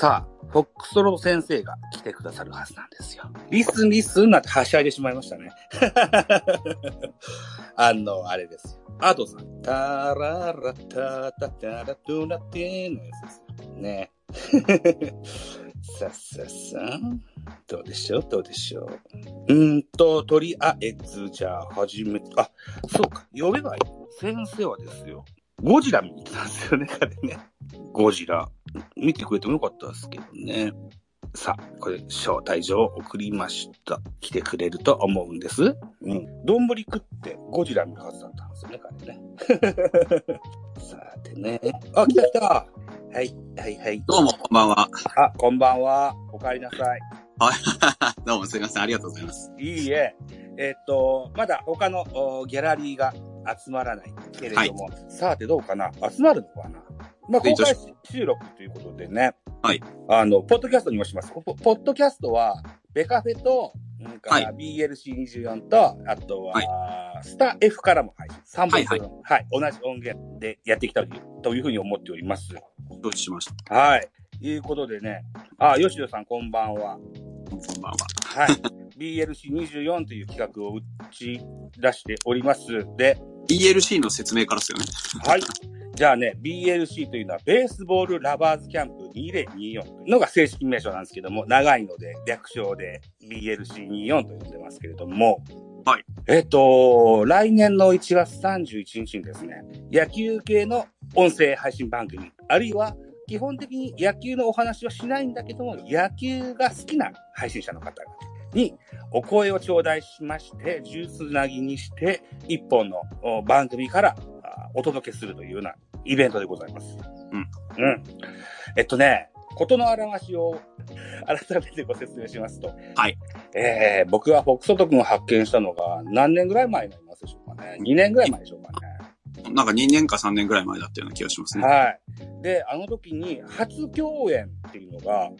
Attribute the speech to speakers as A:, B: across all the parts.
A: さあ、フォックストロー先生が来てくださるはずなんですよ。リスンリスンなんてはしゃいでしまいましたね。あの、あれですよ。アドさん。タララタタタラトゥラテーのやつですよ。ね。さっさっさ。どうでしょう？どうでしょう？うんと、とりあえず、じゃあ、始め、あ、そうか、呼べばいい。先生はですよ、ゴジラ見に行ってたんですよね、彼ね。ゴジラ。見てくれてもよかったですけどね。さあ、これ、招待状を送りました。来てくれると思うんです。うん。丼食ってゴジラ見るはずだったんですよね、彼ね。さてね。あ、来た来たはい、はい、はい。
B: どうも、こんばんは。
A: あ、こんばんは。お帰りなさい。
B: どうもすいません。ありがとうございます。
A: いいえ。えっ、と、まだ他のおギャラリーが集まらないけれども、さてどうかな？集まるのかな？まあ、公開収録ということでね。
B: はい。
A: あの、ポッドキャストにもします。ポポッドキャストは、ベカフェと、なんか
B: はい
A: BLC24 と、あとは、スタ F からも配信。3本分、
B: はい
A: はい、同じ音源でやっていきたいというふうに思っております。
B: 承知しました？
A: はい。いうことでね。あ、吉野さんこんばんは。
B: こんばんは。
A: はい。BLC24 という企画を打ち出しております。で、
B: ELC の説明からですよね。
A: はい。じゃあね、BLC というのは、ベースボールラバーズキャンプ2024というのが正式名称なんですけども、長いので、略称で BLC24 と呼んでますけれども、
B: はい。
A: えっと、来年の1月31日にですね、野球系の音声配信番組、あるいは、基本的に野球のお話はしないんだけども、野球が好きな配信者の方々にお声を頂戴しまして、ジュースなぎにして、一本のお番組からあお届けするというようなイベントでございます。
B: うん。
A: うん。えっとね、ことの表しを改めてご説明しますと。
B: はい。
A: えー、僕はフォックソト君を発見したのが何年ぐらい前になりますでしょうかね。2年ぐらい前でしょうかね。
B: なんか2年か3年ぐらい前だったような気がしますね。
A: はい。で、あの時に初共演っていうのが、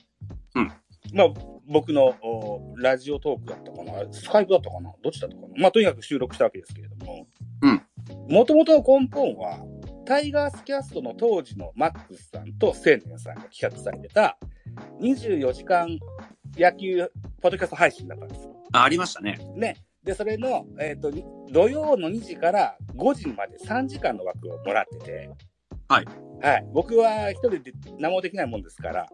B: うん。
A: まあ、僕のおラジオトークだったかな？スカイプだったかな？どっちだったかな？まあ、とにかく収録したわけですけれども。
B: うん。
A: もともとの根本は、タイガースキャストの当時のマックスさんと青年さんが企画されてた、24時間野球ポッドキャスト配信だったんです。
B: あありましたね。
A: ね。で、それの、えっ、と、に土曜の2時から5時まで3時間の枠をもらってて、
B: はい。
A: はい。僕は一人で何もできないもんですから、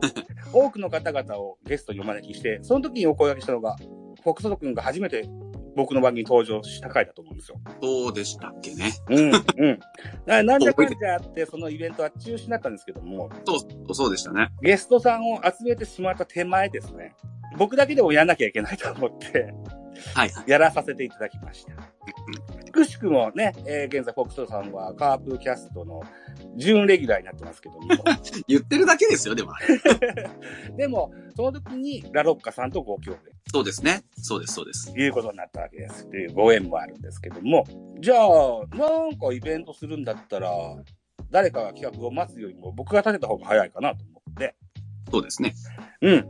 A: 多くの方々をゲストにお招きして、その時にお声掛けしたのが、フォックソト君が初めて僕の番組に登場した回だと思うんですよ。
B: そうでしたっけね。
A: うん、うん。ななんじゃかんじゃあって、そのイベントは中止になったんですけども、
B: そう、そうでしたね。
A: ゲストさんを集めてしまった手前ですね。僕だけでもやんなきゃいけないと思って、
B: はい。
A: やらさせていただきました。くしくもね、えー現在、フォックさんはカープキャストの準レギュラーになってますけども。
B: 言ってるだけですよ、でも。
A: でも、その時にラロッカさんとご共演
B: そうですね。そうです、そうです。
A: ということになったわけです。というご縁もあるんですけども。じゃあ、なんかイベントするんだったら、誰かが企画を待つよりも僕が立てた方が早いかなと思って。
B: そうですね。
A: うん。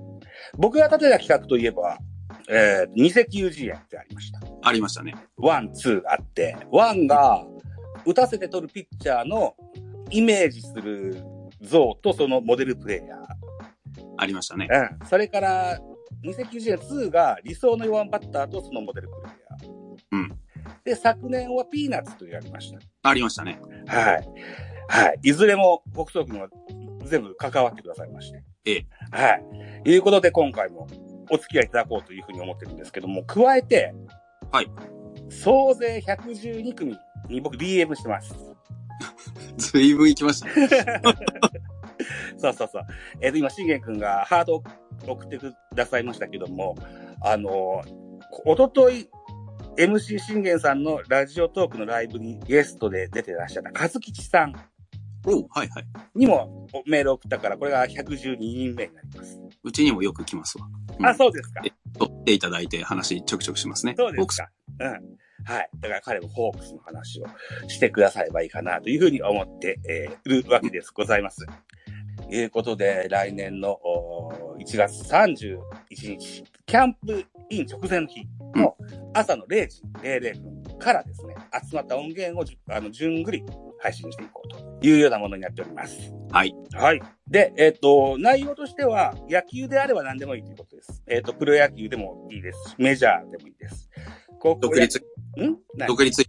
A: 僕が立てた企画といえば、えー、偽球児園ってありました。
B: ありましたね。
A: ワン、ツーあって、ワンが打たせて取るピッチャーのイメージする像とそのモデルプレイヤ
B: ありましたね。
A: ー。うん。それから、2090年2が理想の4番バッターとそのモデルプレイヤー。
B: うん。
A: で、昨年はピーナッツとやりまし
B: ありましたね。
A: た。はい。はい。いずれも、北斗君は全部関わってくださいまして。
B: ええ。
A: はい。いうことで今回もお付き合いいただこうというふうに思ってるんですけども、加えて、
B: はい。
A: 総勢112組に僕 DM してます。
B: ずいぶん行きましたね。
A: そうそうそう。えっ、と、今、信玄くんがハートを送ってくださいましたけども、あの、おととい、MC 信玄さんのラジオトークのライブにゲストで出てらっしゃった和吉さん
B: おうはいはい。
A: にもメールを送ったから、これが112人目になります。
B: うちにもよく来ますわ。うん
A: あ、そうですか。
B: 取っていただいて話ちょくちょくしますね。
A: そうですか。うん。はい。だから彼もホークスの話をしてくださればいいかなというふうに思って、えーいるわけです。ございます。ということで、来年のおー1月31日、キャンプイン直前の日の朝の0時00分からですね、集まった音源をじゅあの、順繰り配信していこうというようなものになっております。
B: はい。
A: はい。で、えっ、と、内容としては、野球であれば何でもいいということです。えっ、と、プロ野球でもいいですし、メジャーでもいいです。高校野
B: 独立、
A: ん？何？
B: 独立、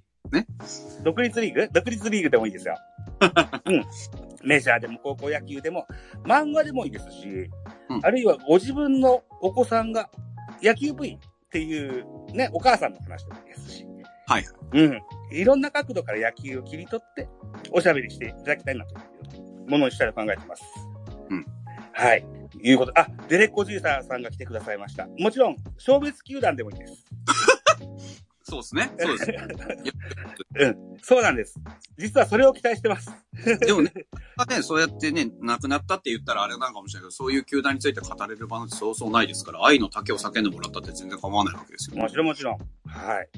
A: 独立リーグ？独立リーグでもいいですよ。うん。メジャーでも高校野球でも、漫画でもいいですし、
B: うん
A: あるいはご自分のお子さんが野球部員っていうね、お母さんの話でもいいですし。
B: はい。
A: うん。いろんな角度から野球を切り取って、おしゃべりしていただきたいなというものにしたいと考えてます。
B: うん。
A: はい。いうこと。あ、デレッコジューサーさんが来てくださいました。もちろん、小別球団でもいいです。
B: そうですね。そうです。
A: うん。そうなんです。実はそれを期待してます。
B: でもね、ね、そうやってね、亡くなったって言ったらあれなのかもしれないけど、そういう球団について語れる場なんてそうそうないですから、愛の丈を叫んでもらったって全然構わないわけですよ。
A: もちろんもちろん。はい。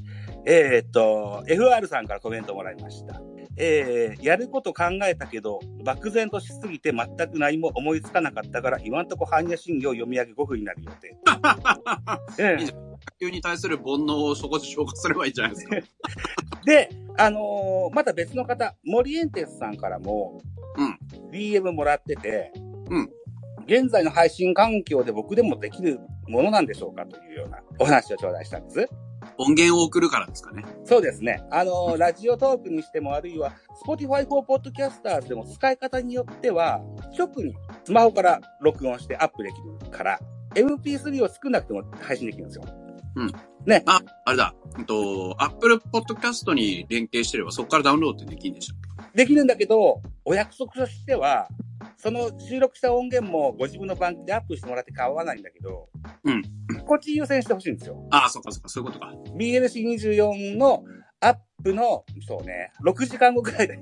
A: えーっと、FR さんからコメントもらいました。えー、やること考えたけど、漠然としすぎて全く何も思いつかなかったから、今んとこ般若心経を読み上げ5分になる予定。え
B: いいじ野球に対する煩悩をそこで消化すればいいんじゃないですか。
A: え で、あのーまた別の方、モリエンテスさんからも、
B: うん。
A: DM もらってて、
B: うん。
A: 現在の配信環境で僕でもできるものなんでしょうかというようなお話を頂戴したんです。
B: 音源を送るからですかね。
A: そうですね。あのーラジオトークにしても、あるいは、Spotify for Podcasters でも使い方によっては、直にスマホから録音してアップできるから、MP3 を少なくても配信できるんですよ。
B: あれだ、うんと、Apple Podcast に連携してればそこからダウンロードってできるんでしょ
A: できるんだけど、お約束としては、その収録した音源もご自分の番組でアップしてもらって構わないんだけど、
B: うん。
A: こっち優先してほしいんですよ。
B: ああ、そっかそっか、そういうことか。
A: BNC24 のプの、そうね、6時間後くらいで、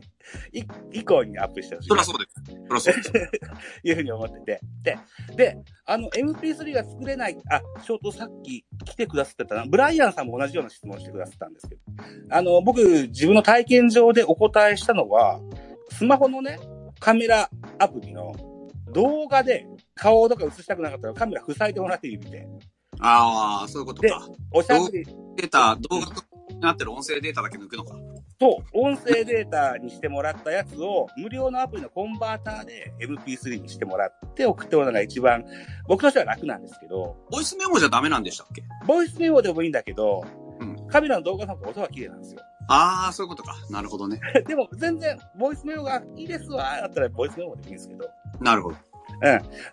A: い以降にアップしてほしい。
B: そりゃそうです。そりゃそうです。
A: いうふうに思ってて。で、で、あの、MP3 が作れない、あ、ショートさっき来てくださってたな、ブライアンさんも同じような質問してくださったんです。けど、あの、僕、自分の体験上でお答えしたのは、スマホのね、カメラアプリの動画で顔とか映したくなかったらカメラ塞いでもらって指で、
B: ああ、そういうことか。
A: おしゃべり
B: データ、動画になってる音声データだけ抜くのか。
A: と音声データにしてもらったやつを無料のアプリのコンバーターで MP3 にしてもらって送ってもらうのが一番僕としては楽なんですけど、
B: ボイスメモじゃダメなんでしたっけ？
A: ボイスメモでもいいんだけど、
B: うん
A: カメラの動画の方が音が綺麗なんですよ。
B: ああ、そういうことか。なるほどね。
A: でも全然、ボイスメモがいいですわ、だったらボイスメモでもいいんですけど、
B: なるほど。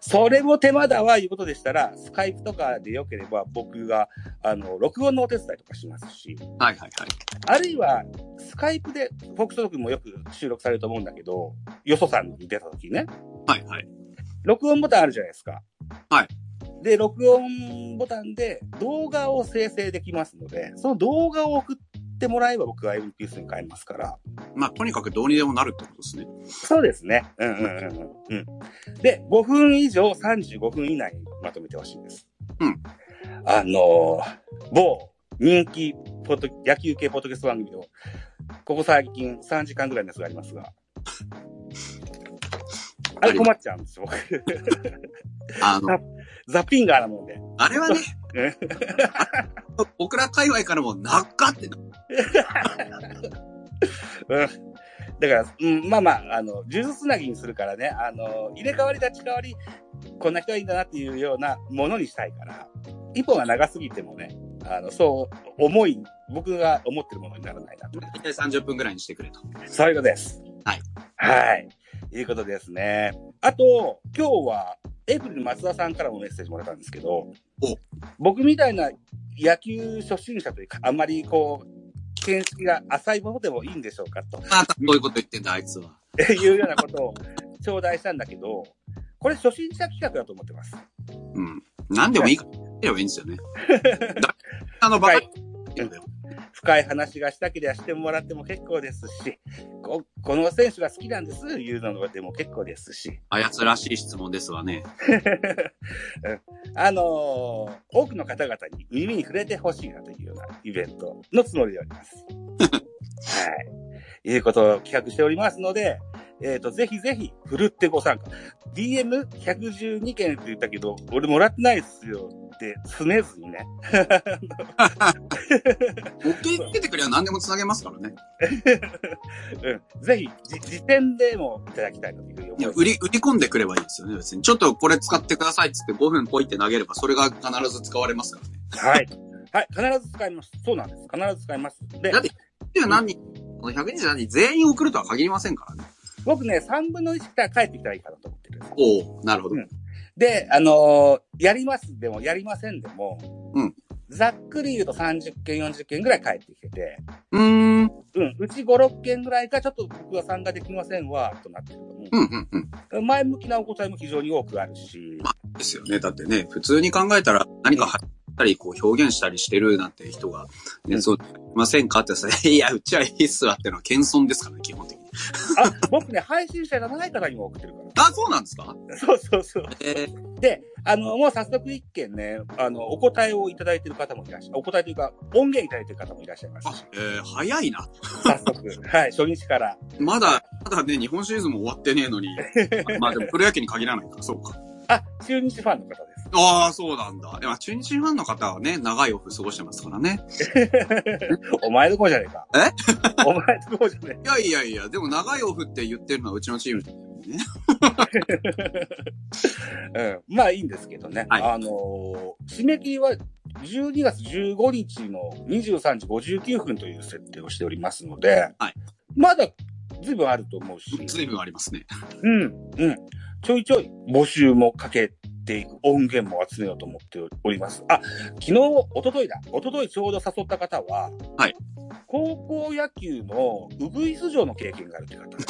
A: それも手間だわ、いうことでしたら、スカイプとかでよければ僕が、あの、録音のお手伝いとかしますし、
B: はいはいはい。
A: あるいは、スカイプで、フォックストークもよく収録されると思うんだけど、よそさんに出た時ね、
B: はいはい。
A: 録音ボタンあるじゃないですか。
B: はい。
A: で、録音ボタンで動画を生成できますので、その動画を送ってもらえば僕は MP3 に変えますから。
B: まあ、とにかくどうにでもなるってことですね。
A: そうですね。うんうんうんうん。うん。で、5分以上35分以内にまとめてほしいんです。
B: うん。
A: あのー某人気ポッド、野球系ポッドキャスト番組の、ここ最近3時間ぐらいのやつがありますが、あれ困っちゃうんですよ、僕。
B: あの、
A: ザ・ピンガーなもんで。
B: あれはね
A: うん、
B: 僕ら界隈からも、なっかってな、
A: うん。だから、うん、まあまあ、あの、呪術つなぎにするからね、あの、入れ替わり立ち替わり、こんな人がいいんだなっていうようなものにしたいから、一本が長すぎてもね、あの、そう、重い、僕が思ってるものにならないなと。
B: 大体30分ぐらいにしてくれと。
A: そういうことです。
B: はい。
A: はい。いうことですね。あと、今日は、エイプリル松田さんからもメッセージもらったんですけど、僕みたいな野球初心者というか、あんまりこう、見識が浅いものでもいいんでしょうかと。
B: またどういうこと言ってんだ、あいつは。
A: いうようなことを頂戴したんだけど、これ初心者企画だと思ってます。
B: うん。なんでもいいからればいいんですよね。だあの、バカ
A: はい深い話がしたければしてもらっても結構ですし、ここの選手が好きなんです、いうのでも結構ですし、
B: あやつらしい質問ですわね。
A: あのー多くの方々に耳に触れてほしいなというようなイベントのつもりでおります。はいうことを企画しておりますので、えっ、と、ぜひぜひ、ふるってご参加。DM112 件って言ったけど、俺もらってないですよって、すねずにね。
B: 送っててくれば何でも繋げますからね。
A: うん。ぜひ、じ時点でもいただきたいなというふうに思
B: いや。売り、売り込んでくればいいですよね、別に。ちょっとこれ使ってくださいっつって5分ポイって投げれば、それが必ず使われますからね。
A: はい。はい。必ず使います。そうなんです。必ず使います。で
B: だ、って、120何人、この120何人全員送るとは限りませんからね。
A: 僕ね、3分の1から帰ってきたらいいかなと思ってる。
B: おおなるほど。
A: うんで、あのーやりますでも、やりませんでも、
B: うん
A: ざっくり言うと30件、40件ぐらい帰ってきてて、
B: うーん。うん、
A: うん、うち5、6件ぐらいか、ちょっと僕は参加できませんわ、となってると思
B: うん、うん。
A: う。前向きなお答えも非常に多くあるし、
B: ですよね。だってね、普通に考えたら何かたり、こう表現したりしてるなんて人が、ね、
A: うん
B: そう、いませんかってさ、いや、うちはいいっすわってのは謙遜ですからね、基本的に。
A: あ、僕ね、配信者じゃない方にも送ってるか
B: あ、そうなんですか？
A: ら。そうそうそう。
B: えー、
A: で、あの、もう早速一件ね、あの、お答えをいただいている方もいらっしゃる。お答えというか、音源いただいている方もいらっしゃいますし。、
B: あえー、早いな。
A: 早速。はい、初日から。
B: まだ、まだね、日本シリーズも終わってねえのに。まあでも、プロ野球に限らないか、そうか。
A: あ、中日ファンの方です。
B: ああ、そうなんだ。いや、中日ファンの方はね、長いオフ過ごしてますからね。
A: お前どこじゃねえか。
B: え？
A: お前どこじゃね
B: いやいやいや、でも長いオフって言ってるのはうちのチーム。
A: え。うん。まあいいんですけどね。
B: はい
A: あのー締め切りは12月15日の23時59分という設定をしておりますので、
B: はい
A: まだ随分あると思うし、
B: 随分ありますね。
A: うん、うん。ちょいちょい募集もかけていく音源も集めようと思っております。あ、昨日、一昨日だ。一昨日ちょうど誘った方は、
B: はい。
A: 高校野球のウグイス城の経験があるという方がい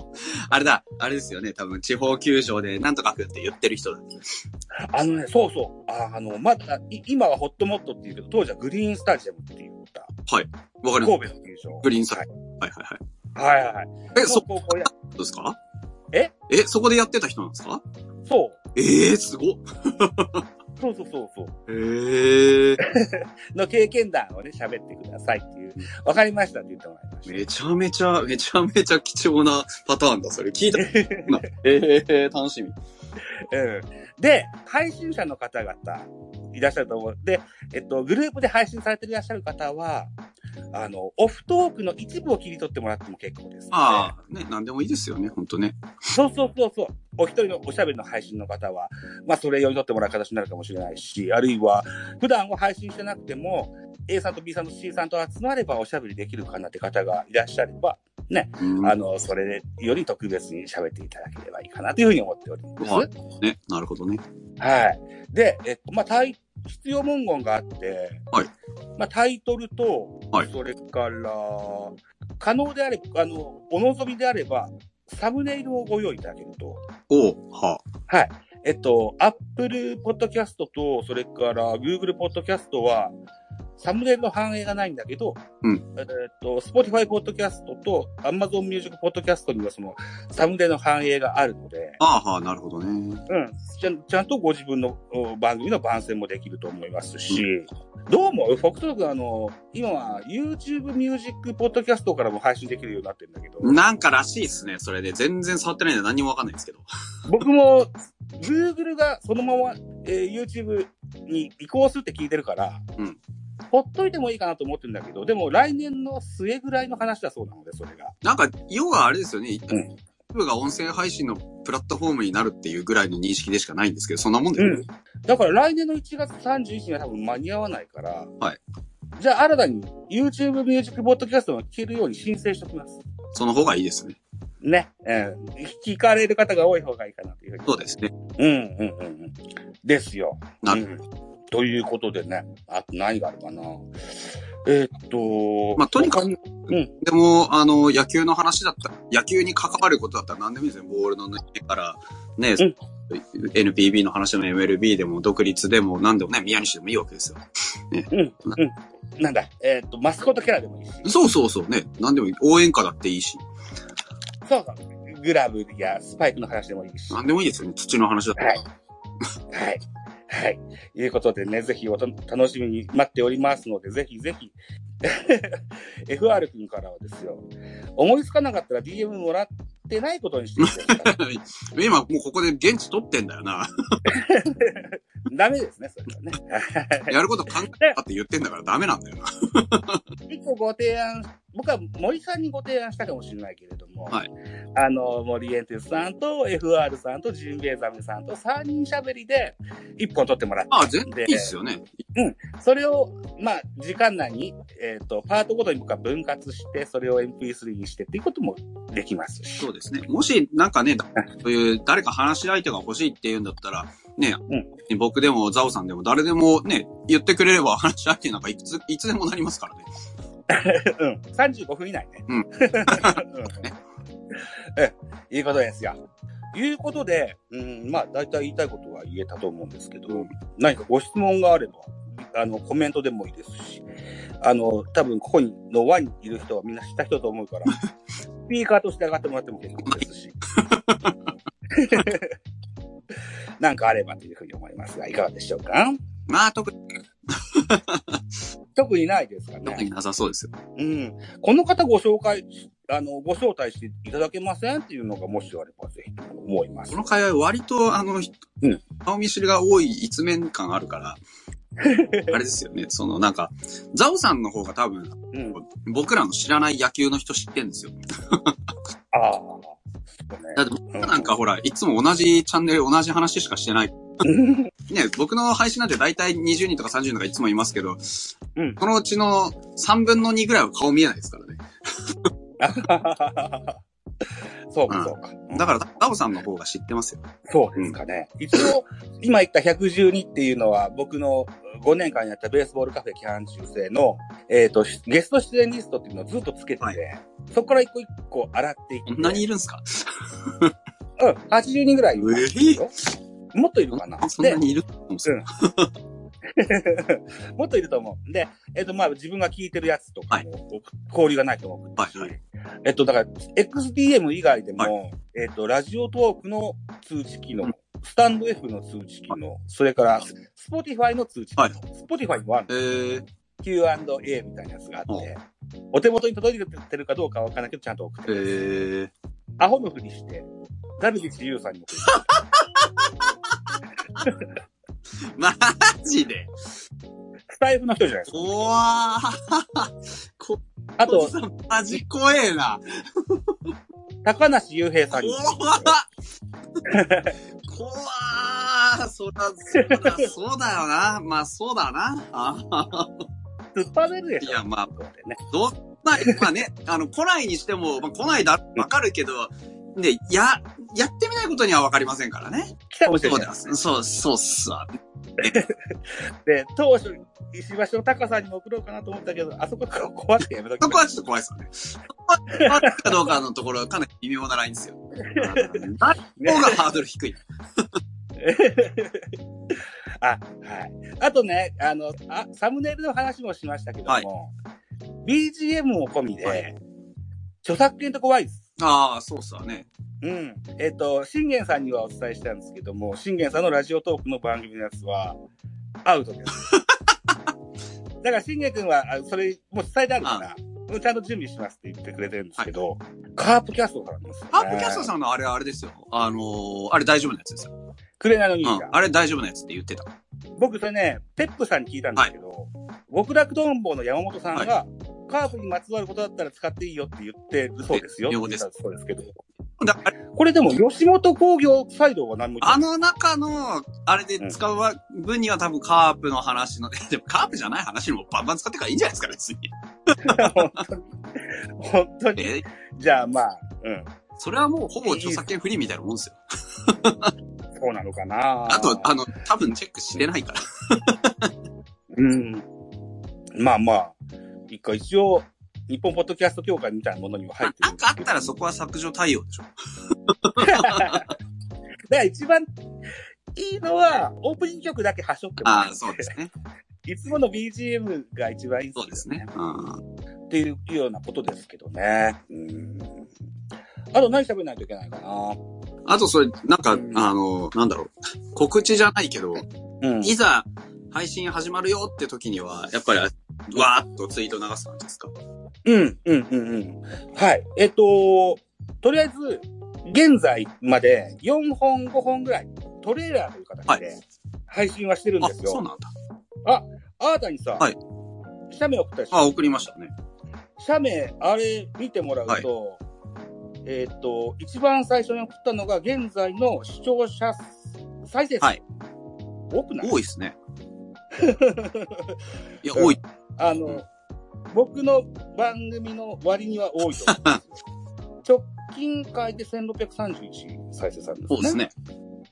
A: ら
B: あれだ、あれですよね。多分地方球場でなんとかくって言ってる人だ。
A: あのね、そうそう。ああの、まだ、い今はホットモットって言うけど、当時はグリーンスタジアムって言った、
B: わかります。
A: 神戸の球場。
B: グリーンサ
A: はい
B: はいはいはい。
A: はいはいはい。
B: え、そ、
A: 高校野
B: うですか？
A: え？
B: え、そこでやってた人なんですか？
A: そう。
B: ええー、すごっ。
A: そうそうそうそう。
B: ええー、
A: の経験談をね、喋ってくださいっていう。わかりましたって言ってもらいました。
B: めちゃめちゃ、めちゃめちゃ貴重なパターンだ、それ。聞いた。ええー、楽しみ。
A: うん。で、配信者の方々いらっしゃると思う。で、えっと、グループで配信されていらっしゃる方は、あの、オフトークの一部を切り取ってもらっても結構です、
B: ああ、ね、なんでもいいですよね、ほんとね。
A: そうそうそうそう。お一人のおしゃべりの配信の方は、まあ、それを読み取ってもらう形になるかもしれないし、あるいは、普段は配信してなくても、A さんと B さんと C さんと集まればおしゃべりできるかなって方がいらっしゃれば、
B: うん、
A: あの、それより特別に喋っていただければいいかなというふうに思っております。
B: はいね、なるほどね。
A: はい。で、えっと、まあ、タイ、必要文言があって、
B: はい。
A: まあ、タイトルと、
B: はい
A: それから、可能であれば、あの、お望みであれば、サムネイルをご用意いただけると、
B: おうは
A: はい。えっと、Apple Podcast と、それから Google Podcast は、サムネの反映がないんだけど、
B: うん
A: えっと、Spotify Podcast と Amazon Music Podcast にはその、サムネの反映があるので、
B: あ。ああ、はあ、なるほどね。
A: うん。ちゃんちゃんとご自分のお番組の番宣もできると思いますし、どうも、フォクトロ君あの、今は YouTube Music Podcast からも配信できるようになってるんだけど、
B: なんからしいっすね、それで。全然触ってないんで何にもわかんないんですけど。
A: 僕も Google がそのまま、えー YouTube に移行するって聞いてるから、
B: うん
A: ほっといてもいいかなと思ってるんだけど、でも来年の末ぐらいの話だそうなので、それが。
B: なんか、要はあれですよね。
A: うん
B: YouTube が音声配信のプラットフォームになるっていうぐらいの認識でしかないんですけど、そんなもんですよね。
A: だから来年の1月31日には多分間に合わないから、
B: はい。
A: じゃあ新たに YouTube Music Podcast を聞けるように申請しておきます。
B: その方がいいですね。
A: ね。うん。聞かれる方が多い方がいいかなというふうに。
B: そうですね。
A: うん、うん、うんうん。ですよ。
B: なる
A: うんということでね。あと何があるかな。えーっと。
B: まあとにかく
A: 他うん。
B: でも、あの、野球の話だったら、野球に関わることだったら何でもいいですよ。ボールの抜けから、ね、
A: うん
B: NPB の話でも MLB でも独立でも何でもね、宮西でもいいわけですよ。
A: うん。うん。なんだ。えーっと、マスコットキャラでもいいし。
B: そうそうそうね。何でもいい。応援歌だっていいし。
A: そうそう。グラブやスパイクの話でもいいし。
B: 何でもいいですよね。土の話だったら。
A: はい。はい。はい。いうことでね、ぜひおと楽しみに待っておりますので、ぜひぜひ FR 君からはですよ、思いつかなかったら DM もらってないことにしてい。
B: 今もうここで現地取ってんだよな。
A: ダメですね、それはね。
B: やること考えたって言ってんだからダメなんだよな。
A: 一個ご提案、僕は森さんにご提案したかもしれないけれども、
B: はい
A: あの、森エンテスさんと FR さんとジンベエザメさんと3人喋りで一本取ってもらって、
B: ああ、全然いいっすよね。
A: それを、まあ、時間内に、えっ、と、パートごとに僕は分割して、それを MP3 にしてっていうこともできますし。
B: そうですね。もし、なんかね、そういう誰か話し相手が欲しいって言うんだったら、ね、僕でもザオさんでも誰でもね、言ってくれれば話し相手なんかいくつ、いつでもなりますからね。
A: うん。35分以内ね。
B: うん
A: うんえ、いいことですよ。いうことで、うん、まあ、大体言いたいことは言えたと思うんですけど、何かご質問があれば、あの、コメントでもいいですし、あの、多分ここにの輪にいる人はみんな知った人だと思うから、スピーカーとして上がってもらっても結構ですし。なんかあればというふうに思いますが、いかがでしょうか？
B: まあ、特に、
A: 特にないですかね。
B: 特になさそうですよ。
A: うん。この方ご紹介、あの、ご招待していただけませんっていうのがもしあればぜひと思います
B: こ。の会話割と、あの、
A: うん
B: 顔見知りが多い一面感あるから、あれですよね。その、なんか、ザオさんの方が多分、
A: うん。
B: 僕らの知らない野球の人知ってんですよ。
A: ああ。
B: だって僕なんかほら、いつも同じチャンネル、同じ話しかしてない。ね、僕の配信なんて大体20人とか30人とかいつもいますけど、
A: うん
B: そのうちの3分の2ぐらいは顔見えないですからね。
A: そうか、そうか。
B: だから、ザオさんの方が知ってますよ。
A: そうですかね。一応、今言った112っていうのは、僕の5年間やったベースボールカフェ期間中制の、えっ、と、ゲスト出演リストっていうのをずっとつけてて、
B: はい
A: そこから一個一個洗っていって。
B: こんなにいるんすか？
A: うん、80人ぐらいいますよ。もっといるかな？
B: そんなにいると思うんですよ。
A: もっといると思う。で、えっ、と、まあ、自分が聞いてるやつとかも、交流がないと思う。し、
B: はいはい。
A: えっと、だから、XDM 以外でも、えっと、ラジオトークの通知機能、スタンド F の通知機能、それから、Spotify の通知機能、
B: はい。
A: Spotify もある
B: えー、
A: Q&A みたいなやつがあって、お手元に届いてるかどうかわからないけど、ちゃんと送って
B: え
A: る。
B: ー、
A: アホのふりして、ダルビッシュ有さんに送る。
B: マジで？
A: スタイフの人じゃないですか。
B: おわー。こ
A: あと、
B: マジ怖えな。
A: 高梨雄平さんに
B: 怖っ怖ー。そら、そうだよな。まあ、そうだな。
A: 突っ張れるでしょ。
B: いやまあ
A: ね。
B: どんな、まあね、あの、来ないにしても、まあ、来ないだ、わかるけど、で、や、やってみないことにはわかりませんからね。
A: 来たかもしい。
B: そう、そうっすわ。
A: で、当初、石橋の高さんにも送ろうかなと思ったけど、あそこ怖くてやめときま
B: そこはちょっと怖いですよね。そこはかどうかのところ、かなり微妙なラインですよ。誰方がハードル低い。
A: あ、はい。あとね、あの、あ、サムネイルの話もしましたけども、
B: はい
A: BGM も込みで、
B: はい
A: 著作権と怖いです。
B: ああ、そうっすわね。
A: うん。えっ、と、信玄さんにはお伝えしたんですけども、信玄さんのラジオトークの番組のやつは、アウトです。だから信玄くんは、あそれ、もう伝えてあるから、うんちゃんと準備しますって言ってくれてるんですけど、カープキャストからなんですよ、ね。
B: ハープキャストさんのあれあれですよ。あのー、あれ大丈夫なやつですよ。
A: くれないのに、
B: うん。あれ大丈夫なやつって言ってた。
A: 僕それね、ペップさんに聞いたんですけど、極楽どんぼうの山本さんが、カープにまつわることだったら使っていいよって言ってるそうですよ。
B: ようです
A: そうですけど。これでも吉本工業サイドは何も
B: あの中の、あれで使う分には多分カープの話の、でもカープじゃない話にもバンバン使ってからいいんじゃないですか、別に。
A: 本当に。本当に。
B: え
A: じゃあまあ、うん。
B: それはもうほぼ著作権フリーみたいなもんですよ。
A: そうなのかな
B: あと、あの、多分チェックしてないから。
A: うん。まあまあ、一個一応、日本ポッドキャスト協会みたいなものには入ってる
B: なんかあったらそこは削除対応でしょ。
A: だから一番いいのは、オープニング曲だけ端折ってもら
B: ああ、そうですね。
A: いつもの BGM が一番いい
B: そうですね。うん。
A: っていうようなことですけどね。うん。あと何喋らないといけないかな。
B: あとそれ、なんか、
A: うん
B: あの、なんだろう。告知じゃないけど、
A: うん。
B: いざ配信始まるよって時には、やっぱり、わーっとツイート流す感じですか
A: うん、うん、うん、うん。はい。えっと、とりあえず、現在まで4本、5本ぐらい、トレーラーという形で配信はしてるん
B: あ、
A: ですよ。
B: そうなんだ。
A: あなたにさ、
B: はい
A: 写メ送ったでしょ？
B: あ、送りましたね。
A: 写メ、あれ見てもらうと、えっと、一番最初に送ったのが現在の視聴者再生数。
B: はい
A: 多くない？
B: 多いっすね。いや、多い。
A: あの、僕の番組の割には多いと思う。直近回で1631再生されるんですね。
B: そうですね。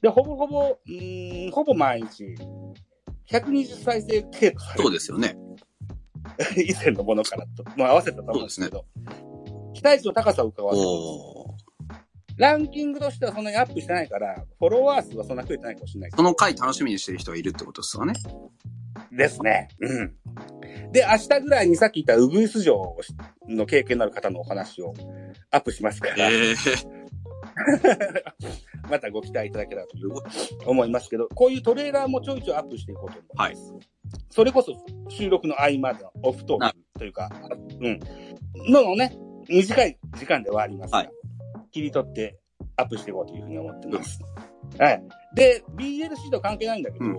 A: で、ほぼほぼ、うーん、ほぼ毎日、120再生程度
B: そうですよね。
A: 以前のものからと、まあ合わせたと思うんですけど、期待値の高さを伺わせる。ランキングとしてはそんなにアップしてないから、フォロワー数はそんな増えてないかもしれない
B: その回楽しみにしてる人がいるってことですよね。
A: ですね。うん。で、明日ぐらいにさっき言ったウグイス城の経験のある方のお話をアップしますから、
B: ええ
A: またご期待いただけたらと思いますけど、こういうトレーラーもちょいちょいアップしていこうと思います。それこそ収録の合間のオフトークというか、うん。ののね、短い時間ではありますが、
B: はい
A: 切り取ってアップしていこうというふうに思ってます。はい。で、BLC と関係ないんだけど、
B: うん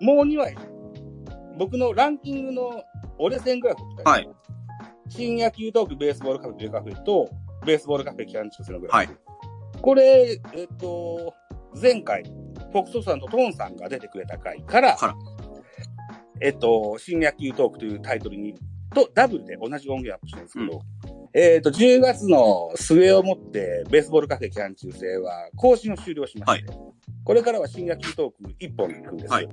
A: もう2割、僕のランキングの折れ線グラフって、
B: はい。
A: 新野球トークベースボールカフェベカフェと、ベースボールカフェ期間中戦のグラフ。
B: はい
A: これ、えっと、前回、フォックソさんとトーンさんが出てくれた回から、
B: から
A: えっと、新野球トークというタイトルに、とダブルで同じ音源アップしてるんですけど、えっと、10月の末をもって、ベースボールカフェ期間中制は更新を終了しまして、これからは新野球トーク1本に行くんですよ。
B: はい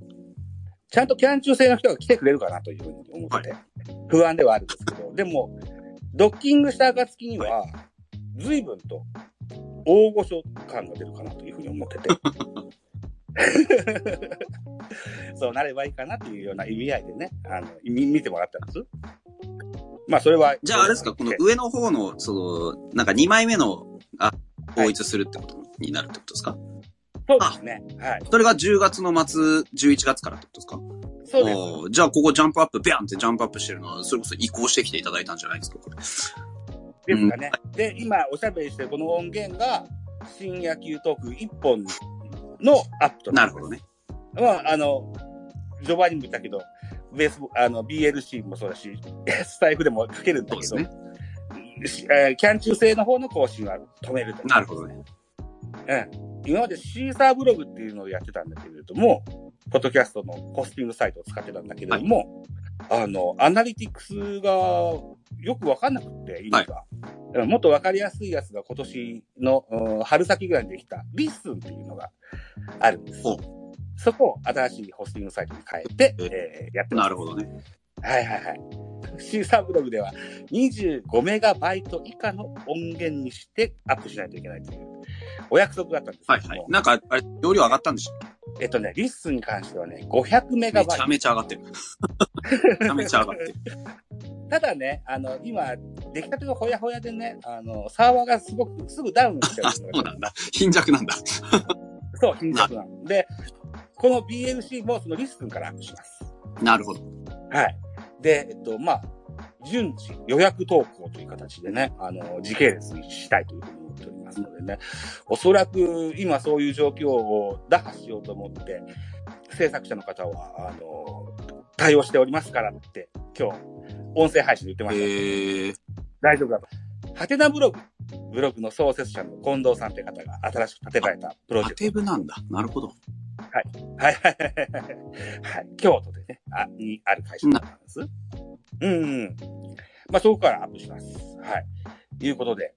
A: ちゃんとキャン中制の人が来てくれるかなというふうに思ってて、不安ではあるんですけど、でも、ドッキングした暁には、随分と大御所感が出るかなというふうに思ってて。そうなればいいかなっていうような意味合いでね、あの、見見てもらったんです。まあ、それは。
B: じゃああれですか、この上の方の、その、なんか2枚目の、あ、統一するってことになるってことですか、
A: そうですね。はい。
B: それが10月の末、11月からってことですか？
A: そうです。
B: じゃあここジャンプアップ、ビャンってジャンプアップしてるのは、それこそ移行してきていただいたんじゃないですか、これ。
A: ですかね。で、今おしゃべりしてるこの音源が、新野球トーク1本のアップとる
B: なるほどね。
A: まあ、あの、序盤にも言ったけど、ベースボ、あの、BLC もそうだし、スタイフでも書けるんだけど、
B: すね。
A: しえーキャン中制の方の更新は止めると。
B: なるほどね。
A: うん。今までシーサーブログっていうのをやってたんだけれども、ポッドキャストのホスティングサイトを使ってたんだけれども、あの、アナリティクスがよくわかんなくて、意味が。もっとわかりやすいやつが今年の、うん春先ぐらいにできた LISTEN っていうのがあるんです。そこを新しいホスティングサイトに変えて、えーやってます。
B: なるほどね。
A: はいはいはい。シーサーブログでは25メガバイト以下の音源にしてアップしないといけないというお約束だったんですけども、
B: はいはい。なんか、あれ、容量上がったんでしょ
A: えっとね、 LISTEN に関してはね、500メガバイト
B: めちゃ。めちゃ上がってる。めちゃめちゃ上がってる。
A: ただね、あの、今、出来たてがほやほやでね、あの、サーバーがすごく、すぐダウンしちゃ
B: あ、
A: う
B: そうなんだ。貧弱なんだ。
A: そう、貧弱なの。で、この BLC もその LISTEN からアップします。
B: なるほど。
A: はい。で、えっと、まあ、順次予約投稿という形でね、あの、時系列にしたいというふうに思っておりますのでね、おそらく今そういう状況を打破しようと思って、制作者の方は、あの、対応しておりますからって、今日、音声配信で言ってました。
B: へえ。
A: 大丈夫だと。ハテナブログ、ブログの創設者の近藤さんって方が新しく立てられたプロジェ
B: ア
A: クト。
B: テブなんだ。なるほど。
A: はいはいはいはい。京都でね、あ、にある会社なんです。うん、うん。まあ、そこからアップします。はい。いうことで、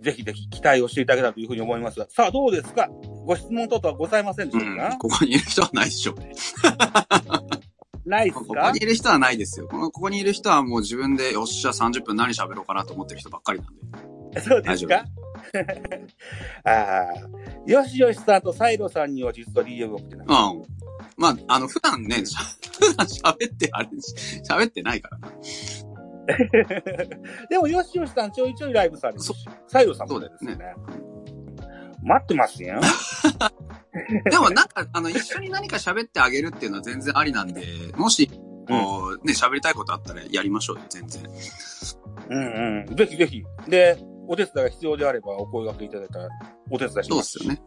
A: ぜひぜひ期待をしていただけたらというふうに思いますが、さあどうですか？ご質問等々はございませんで
B: う
A: したか、
B: ん。ここにいる人はないでしょうね。
A: ないです
B: ここ
A: か
B: にいる人はないですよ。この、ここにいる人はもう自分で、よっしゃ、30分何喋ろうかなと思ってる人ばっかりなんで。
A: そうですか？ああ、よしよしさんとサイロさんには実は DM を送ってない。
B: うん。まあ、あの、普段ね、し ゃ普段喋ってあれ、喋ってないからな。
A: でも、よしよしさんちょいちょいライブされるし、サイロさんもですよね。待ってますよ。
B: でもなんか、あの、一緒に何か喋ってあげるっていうのは全然ありなんで、もし、うん、ね、喋りたいことあったらやりましょうよ、全然。
A: うんうん。ぜひぜひ。で、お手伝いが必要であればお声掛けいただいたらお手伝いし
B: そう
A: ま
B: ですすよね。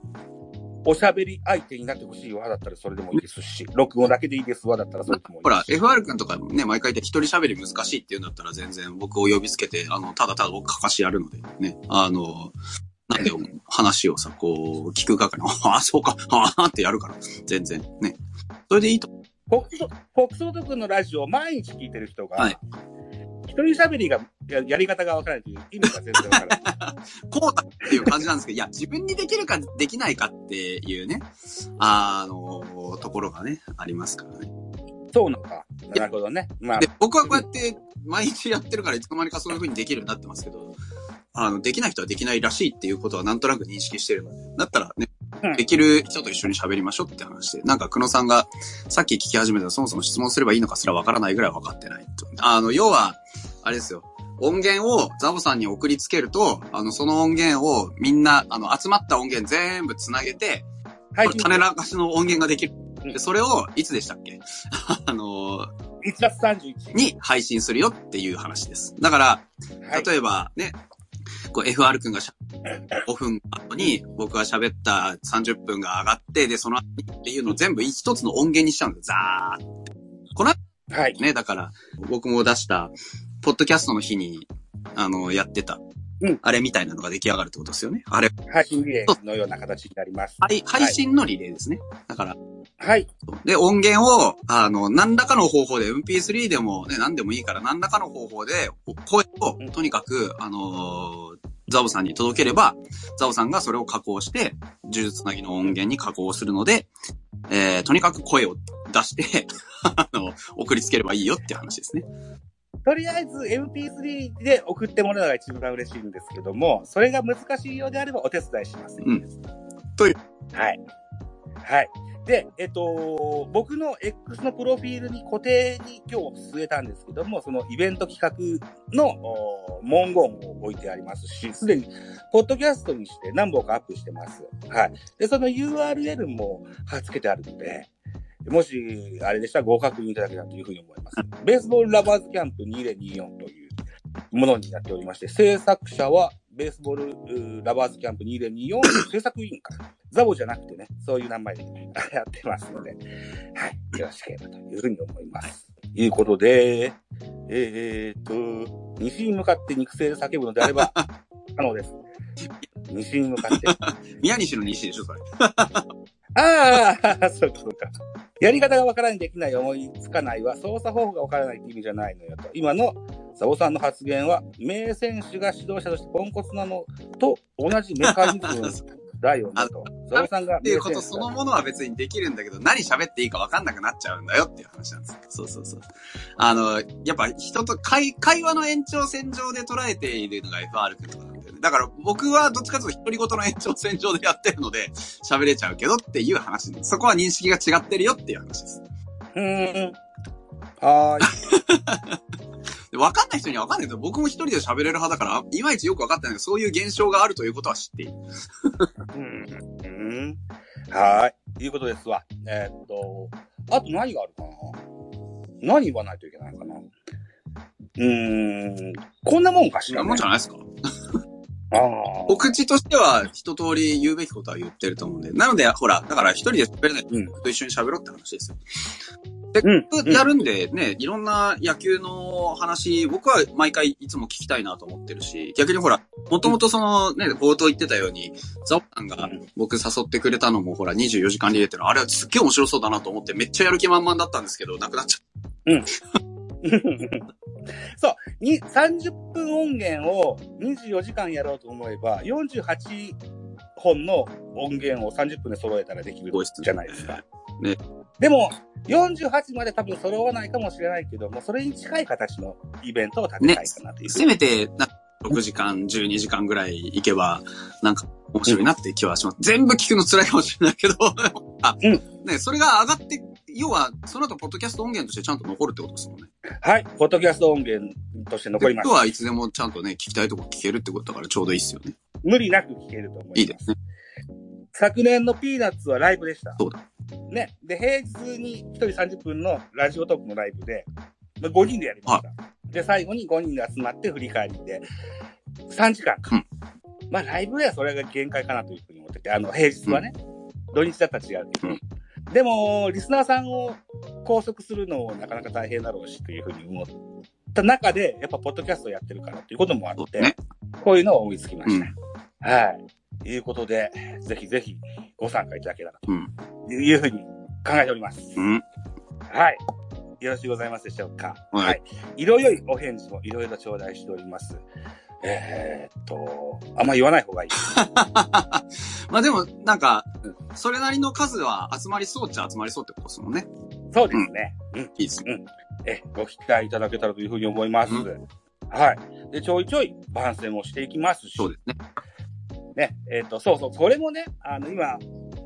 A: おしゃべり相手になってほしいわだったらそれでもいいですし、録音だけでいいですわだったらそれでもいい
B: ほら、
A: し
B: FR 君とかね、毎回言って一人喋り難しいっていうんだったら全然僕を呼びつけて、あの、ただただ僕かかしやるので、ね、あの、なんで話をさ、こう、聞く係の、あ あ、そうか、ああってやるから、全然、ね。それでいいと。
A: フォックソフォックソード君のラジオを毎日聞いてる人が、
B: はい
A: 一人喋りがややり方がわからないという意味が全然わからない。
B: こうだっていう感じなんですけど、いや、自分にできるかできないかっていうね、あの、ところがね、ありますからね。
A: そうなのか。なるほどね。まあ
B: で、、僕はこうやって毎日やってるからいつの間にかそういう風にできるようになってますけど、あの、できない人はできないらしいっていうことはなんとなく認識してるので、だったらね、
A: うん
B: できる人と一緒に喋りましょうって話で、なんか久野さんがさっき聞き始めたらそもそも質問すればいいのかすらわからないぐらい分かってないと。あの、要は、あれですよ。音源をザボさんに送りつけると、あの、その音源をみんな、あの、集まった音源全部つなげて、
A: 配
B: これ種流しの音源ができる。
A: うん
B: でそれを、いつでしたっけ？あの、
A: 1月31日。
B: に配信するよっていう話です。だから、
A: はい、
B: 例えばね、こう FR 君がしゃ5分後に僕が喋った30分が上がって、で、その後にっていうのを全部一つの音源にしちゃうんですよ。ザーって。この
A: はい。
B: ね、だから、僕も出した、ポッドキャストの日に、あの、やってた、
A: うん
B: あれみたいなのが出来上がるってことですよね。あれ、
A: 配信リレーのような形になります。
B: 配配信のリレーですね。だから、
A: はい。
B: で、音源を、あの、何らかの方法で、MP3 でもね、何でもいいから、何らかの方法で、声を
A: うん、
B: とにかく、あのーザボさんに届ければ、ザボさんがそれを加工して、呪術つなぎの音源に加工するので、えー、とにかく声を出して、あの、送りつければいいよっていう話ですね。
A: とりあえず MP3 で送ってもらうのが一番嬉しいんですけども、それが難しいようであればお手伝いします。
B: うん。という。
A: はい。はい。で、えっと、僕の X のプロフィールに固定に今日据えたんですけども、そのイベント企画のお文言を置いてありますし、すでに、ポッドキャストにして何本かアップしてます。はい。で、その URL も貼っ付けてあるので、もし、あれでしたらご確認いただけたらというふうに思います。ベースボールラバーズキャンプ2024というものになっておりまして、制作者はベースボールラバーズキャンプ2024制作委員会。ザボじゃなくてね、そういう名前でやってますので、はい。よろしければというふうに思います。ということで、えー、っと、西に向かって肉声で叫ぶのであれば、可能です。西に向かって。
B: 宮西の西でしょ、それ。
A: ああ、そうかそうか。やり方がわからない、できない、思いつかないは、操作方法がわからないって意味じゃないのよと。今のザボさんの発言は、名選手が指導者としてポンコツなのと同じメカニズムだよねと。ザボさんが
B: っていうことそのものは別にできるんだけど、何喋っていいか分かんなくなっちゃうんだよっていう話なんです。そうそうそう。あの、やっぱ人と会会話の延長線上で捉えているのが FR 君とかね。だから僕はどっちかというと独り言の延長線上でやってるので喋れちゃうけどっていう話です。そこは認識が違ってるよっていう話です。
A: うーん。はーい。
B: で分かんない人には分かんないけど、僕も一人で喋れる派だから、いまいちよく分かってないけど、そういう現象があるということは知っている。
A: うん。うん。はーい。ということですわ。えーっと、あと何があるかな？何言わないといけないかな？うーん。こんなもんかし
B: そんな
A: ら、ね。
B: もんじゃないですか？
A: ああ。
B: 告知としては一通り言うべきことは言ってると思うんで。なので、ほら、だから一人で喋れない
A: うん。
B: と一緒に喋ろうって話ですよ。
A: うん。
B: やるんでね、いろんな野球の話、僕は毎回いつも聞きたいなと思ってるし、逆にほら、もともとそのね、冒頭言ってたように、ザオさんが僕誘ってくれたのもほら、24時間リレーってのは、あれはすっげえ面白そうだなと思ってめっちゃやる気満々だったんですけど、なくなっちゃっ
A: そう。に、30分音源を24時間やろうと思えば、48本の音源を30分で揃えたらできるじゃないですか。
B: ね。
A: でも、48まで多分揃わないかもしれないけども、それに近い形のイベントを立てたいかなという。
B: せめて、な6時間、12時間ぐらい行けば、なんか面白いなって気はします。全部聞くの辛いかもしれないけど、あ、
A: うん
B: ね、それが上がって、要は、その後、ポッドキャスト音源としてちゃんと残るってことですもんね。
A: はい。ポッドキャスト音源として残ります
B: 今日。はいつでもちゃんとね、聞きたいとこ聞けるってことだからちょうどいいっすよね。
A: 無理なく聞けると思います。
B: いいですね。
A: 昨年のピーナッツはライブでした。
B: そうだ。
A: ね。で、平日に1人30分のラジオトークのライブで、まあ、5人でやりました。で、最後に5人で集まって振り返りで、3時間か。
B: うん
A: まあ、ライブではそれが限界かなというふうに思ってて、あの、平日はね、土日だったら違うけど、
B: うん
A: でも、リスナーさんを拘束するのもなかなか大変だろうしというふうに思った中で、やっぱポッドキャストをやってるからということもあって、
B: ね。
A: こういうのを思いつきました。
B: うん
A: はい。いうことで、ぜひぜひご参加いただけたら
B: うん。
A: というふうに考えております。
B: うん。
A: はい。よろしゅうございますでしょうか。
B: はい
A: い。いろいろお返事もいろいろ頂戴しております。えーっと、あんま言わない方がいい。
B: まあでも、なんか、それなりの数は集まりそうっちゃ集まりそうってことですもんね。
A: そうですね。うん。
B: いいですね。
A: え、ご期待いただけたらというふうに思います。
B: う
A: はい。で、ちょいちょい番宣もしていきますし。
B: そうですね。
A: ね、えっ、と、そうそう、これもね、あの、今、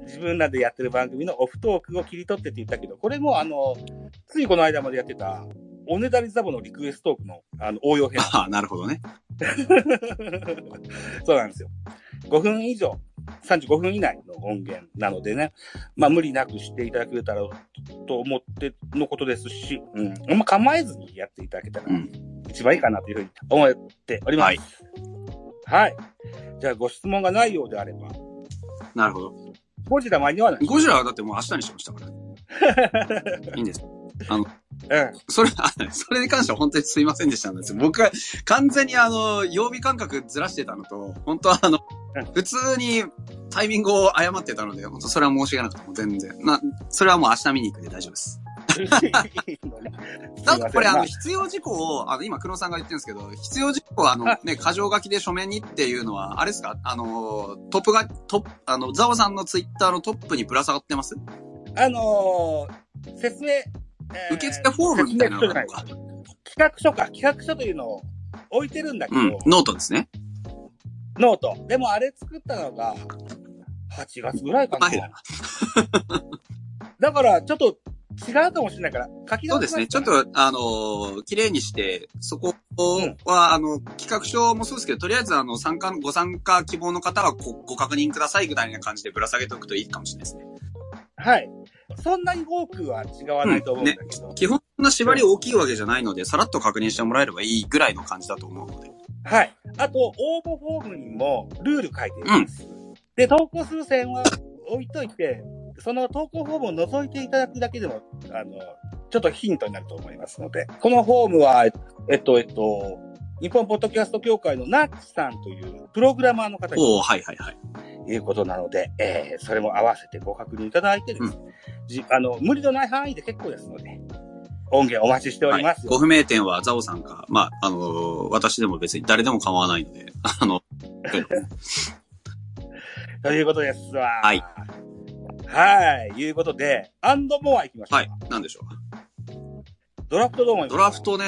A: 自分らでやってる番組のオフトークを切り取ってって言ったけど、これもあの、ついこの間までやってた、おねだりザボのリクエストトークの、あの、応用編。
B: ああ、なるほどね。
A: そうなんですよ。5分以上、35分以内の音源なのでね、まあ無理なくしていただけたらと思ってのことですし、うん、あんま構えずにやっていただけたら
B: うん
A: 一番いいかなというふうに思っております。はい。じゃあご質問がないようであれば、
B: なるほど。
A: ゴジラ間に合わない。
B: ゴジラはだってもう明日にしましたから。いいんです。
A: うん。
B: それ、あそれに関しては本当にすいませんでしたんですよ。僕は完全にあの、曜日感覚ずらしてたのと、本当はあの
A: うん、
B: 普通にタイミングを誤ってたので、本当それは申し訳なくても全然。まあ、それはもう明日見に行くで大丈夫です。だってこれあの、必要事項を、あの、今、黒さんが言ってるんですけど、必要事項はあの
A: は、
B: ね、箇条書きで書面にっていうのは、あれですか？あの、トップが、トップ、あの、ザオさんのツイッターのトップにぶら下がってます？
A: あのー、説明、えー
B: 受付フォームみたいなのが。
A: 企画書か、企画書というのを置いてるんだけど、
B: うん、ノートですね。
A: ノート。でもあれ作ったのが、8月ぐらいかな。
B: 前だな。
A: だから、ちょっと違うかもしれないから、書き直し
B: そうですね。ちょっと、あのー綺麗にして、そこは、あの、企画書もそうですけど、とりあえず、あの、参加、ご参加希望の方はごご確認くださいぐらいな感じでぶら下げておくといいかもしれないですね。
A: はい。そんなに多くは違わないと思うんだけど。
B: 基本の縛り大きいわけじゃないので、さらっと確認してもらえればいいぐらいの感じだと思うので。
A: はい。あと、応募フォームにもルール書いています。で、投稿する線は置いといて、その投稿フォームを覗いていただくだけでも、あの、ちょっとヒントになると思いますので、このフォームは、えっと、えっと、日本ポッドキャスト協会のナッチさんというプログラマーの方に
B: おおはいはいはい。
A: いうことなので、えー、それも合わせてご確認いただいてですね、じあの、無理のない範囲で結構ですので、音源お待ちしております。
B: ご不明点はザオさんか、まあ、あのー私でも別に誰でも構わないので、あの、
A: ということですわ。
B: はい。
A: はい。いうことで、アンドモア行きましょう。
B: はい、なんでしょう。
A: ドラフトどう思います？
B: ドラフトね、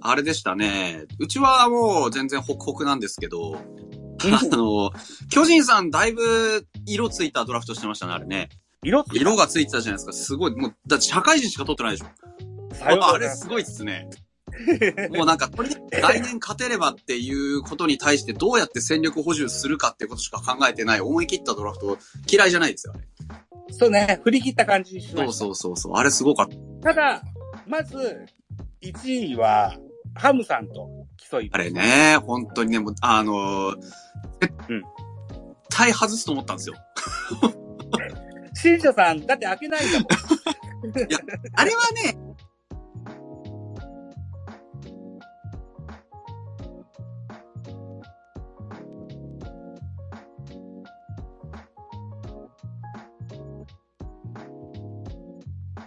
B: あれでしたね。うちはもう全然ホクホクなんですけど、あの、巨人さんだいぶ色ついたドラフトしてましたね、あれね。
A: 色つ
B: 色がついてたじゃないですか。すごい。もう、だって社会人しか取ってないでしょ。あ
A: ございます
B: れすごいっすね。もうなんか、来年勝てればっていうことに対してどうやって戦力補充するかっていうことしか考えてない思い切ったドラフト嫌いじゃないですよ、あれ。
A: そうね、振り切った感じにしま
B: そう
A: した。
B: そうそうそう。あれすごかった。
A: ただ、まず、1位は、ハムさんと競い。
B: あれ。ね、本当にね、もう、あのー、絶
A: うん
B: 対外すと思ったんですよ。
A: 新庄さん、だって開けないんだもん。
B: あれはね、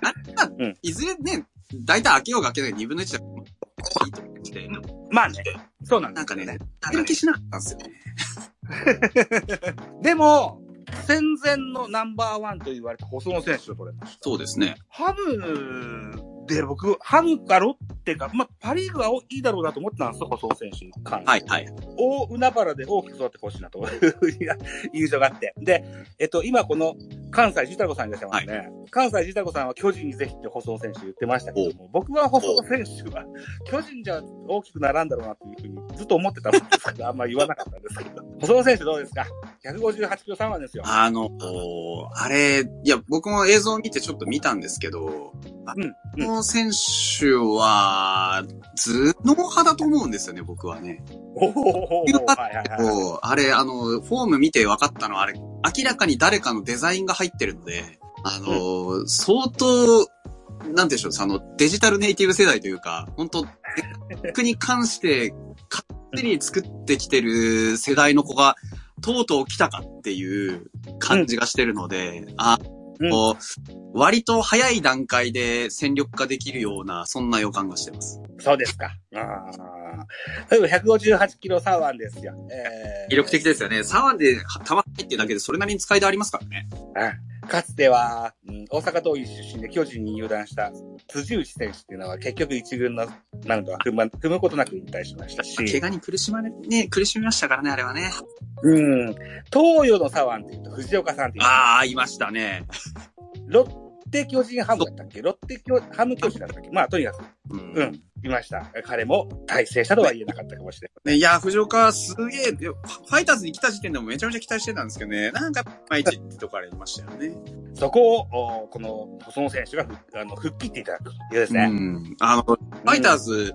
B: あれは
A: うん
B: いずれね、大体開けようが開けない2分の1だからいいと思って、
A: まあね、そうなんだ
B: なんかね、人気しなかったんですよね。
A: でも、戦前のナンバーワンと言われた細野選手を取れました。
B: そうですね。
A: ハムで僕、ハムかロッテか、まあ、パリーグはいいだろうなと思ってたんですよ、細野選手に関して。
B: はいはい。
A: 大海原で大きく育ってほしいなというふうに友情があって。で、えっと、今この関西ジタコさんいらっしゃいますね。関西ジタコさんは巨人にぜひって細野選手言ってましたけども、僕は細野選手は巨人じゃ大きくならんだろうなっていうふうにずっと思ってたんですけど、あんま言わなかったんですけど。細野選手どうですか？158キロ3番ですよ。
B: あの、あれ、いや、僕も映像を見てちょっと見たんですけど、あ
A: うん
B: この選手は、頭脳派だと思うんですよね、僕はね。
A: お
B: あれ、あの、フォーム見て分かったのは、あれ、明らかに誰かのデザインが入ってるので、あの、相当、なんでしょう、その、デジタルネイティブ世代というか、本当テックに関して、勝手に作ってきてる世代の子が、とうとう来たかっていう感じがしてるので、あ
A: うん
B: こう割と早い段階で戦力化できるような、そんな予感がしてます。
A: そうですか。ああ。例えば158キロ3番ですよ。えー
B: 魅力的ですよね。3番で球入ってるだけでそれなりに使いでありますからね。
A: あかつては、うん大阪桐蔭出身で巨人に入団した辻内選手っていうのは結局一軍のマウンドは踏ま踏むことなく引退しましたし、
B: 怪我に苦しまれ、ね、苦しみましたからね、あれはね。
A: うん、東洋の左腕っていうと藤岡さんっていう、
B: ああ、いましたね。
A: ロッテ巨人ハムだったっけロッテ巨ハム巨人だったっけ？まあとにかく、
B: うん
A: うん、いました。彼も大成したとは言えなかったかもしれ
B: ねいや、藤岡すげえ、ファイターズに来た時点でもめちゃめちゃ期待してたんですけどね、なんか、いまいちってとこありましたよね。
A: ない。そこを、おこの、その選手がふあの復帰っていただくというです
B: う
A: ね。
B: ん。あの、ファイターズ、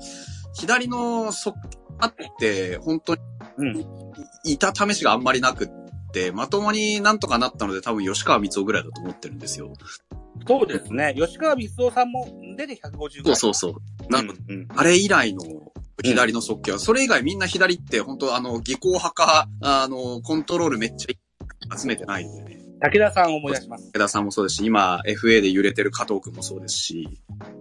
B: 左のそあって、本当に
A: うん。
B: いた試しがあんまりなくって、まともになんとかなったので多分吉川光夫ぐらいだと思ってるんですよ。
A: そうですね。吉川光夫さんも出て150ぐらい。
B: そうそうそう。な
A: うんうん。
B: あれ以来の左の速球は、それ以外みんな左って本当あの、技巧派か、あの、コントロールめっちゃ集めてないんでね。
A: 武田さんを思い出します。
B: 江田さんもそうですし、今 FA で揺れてる加藤くんもそうですし、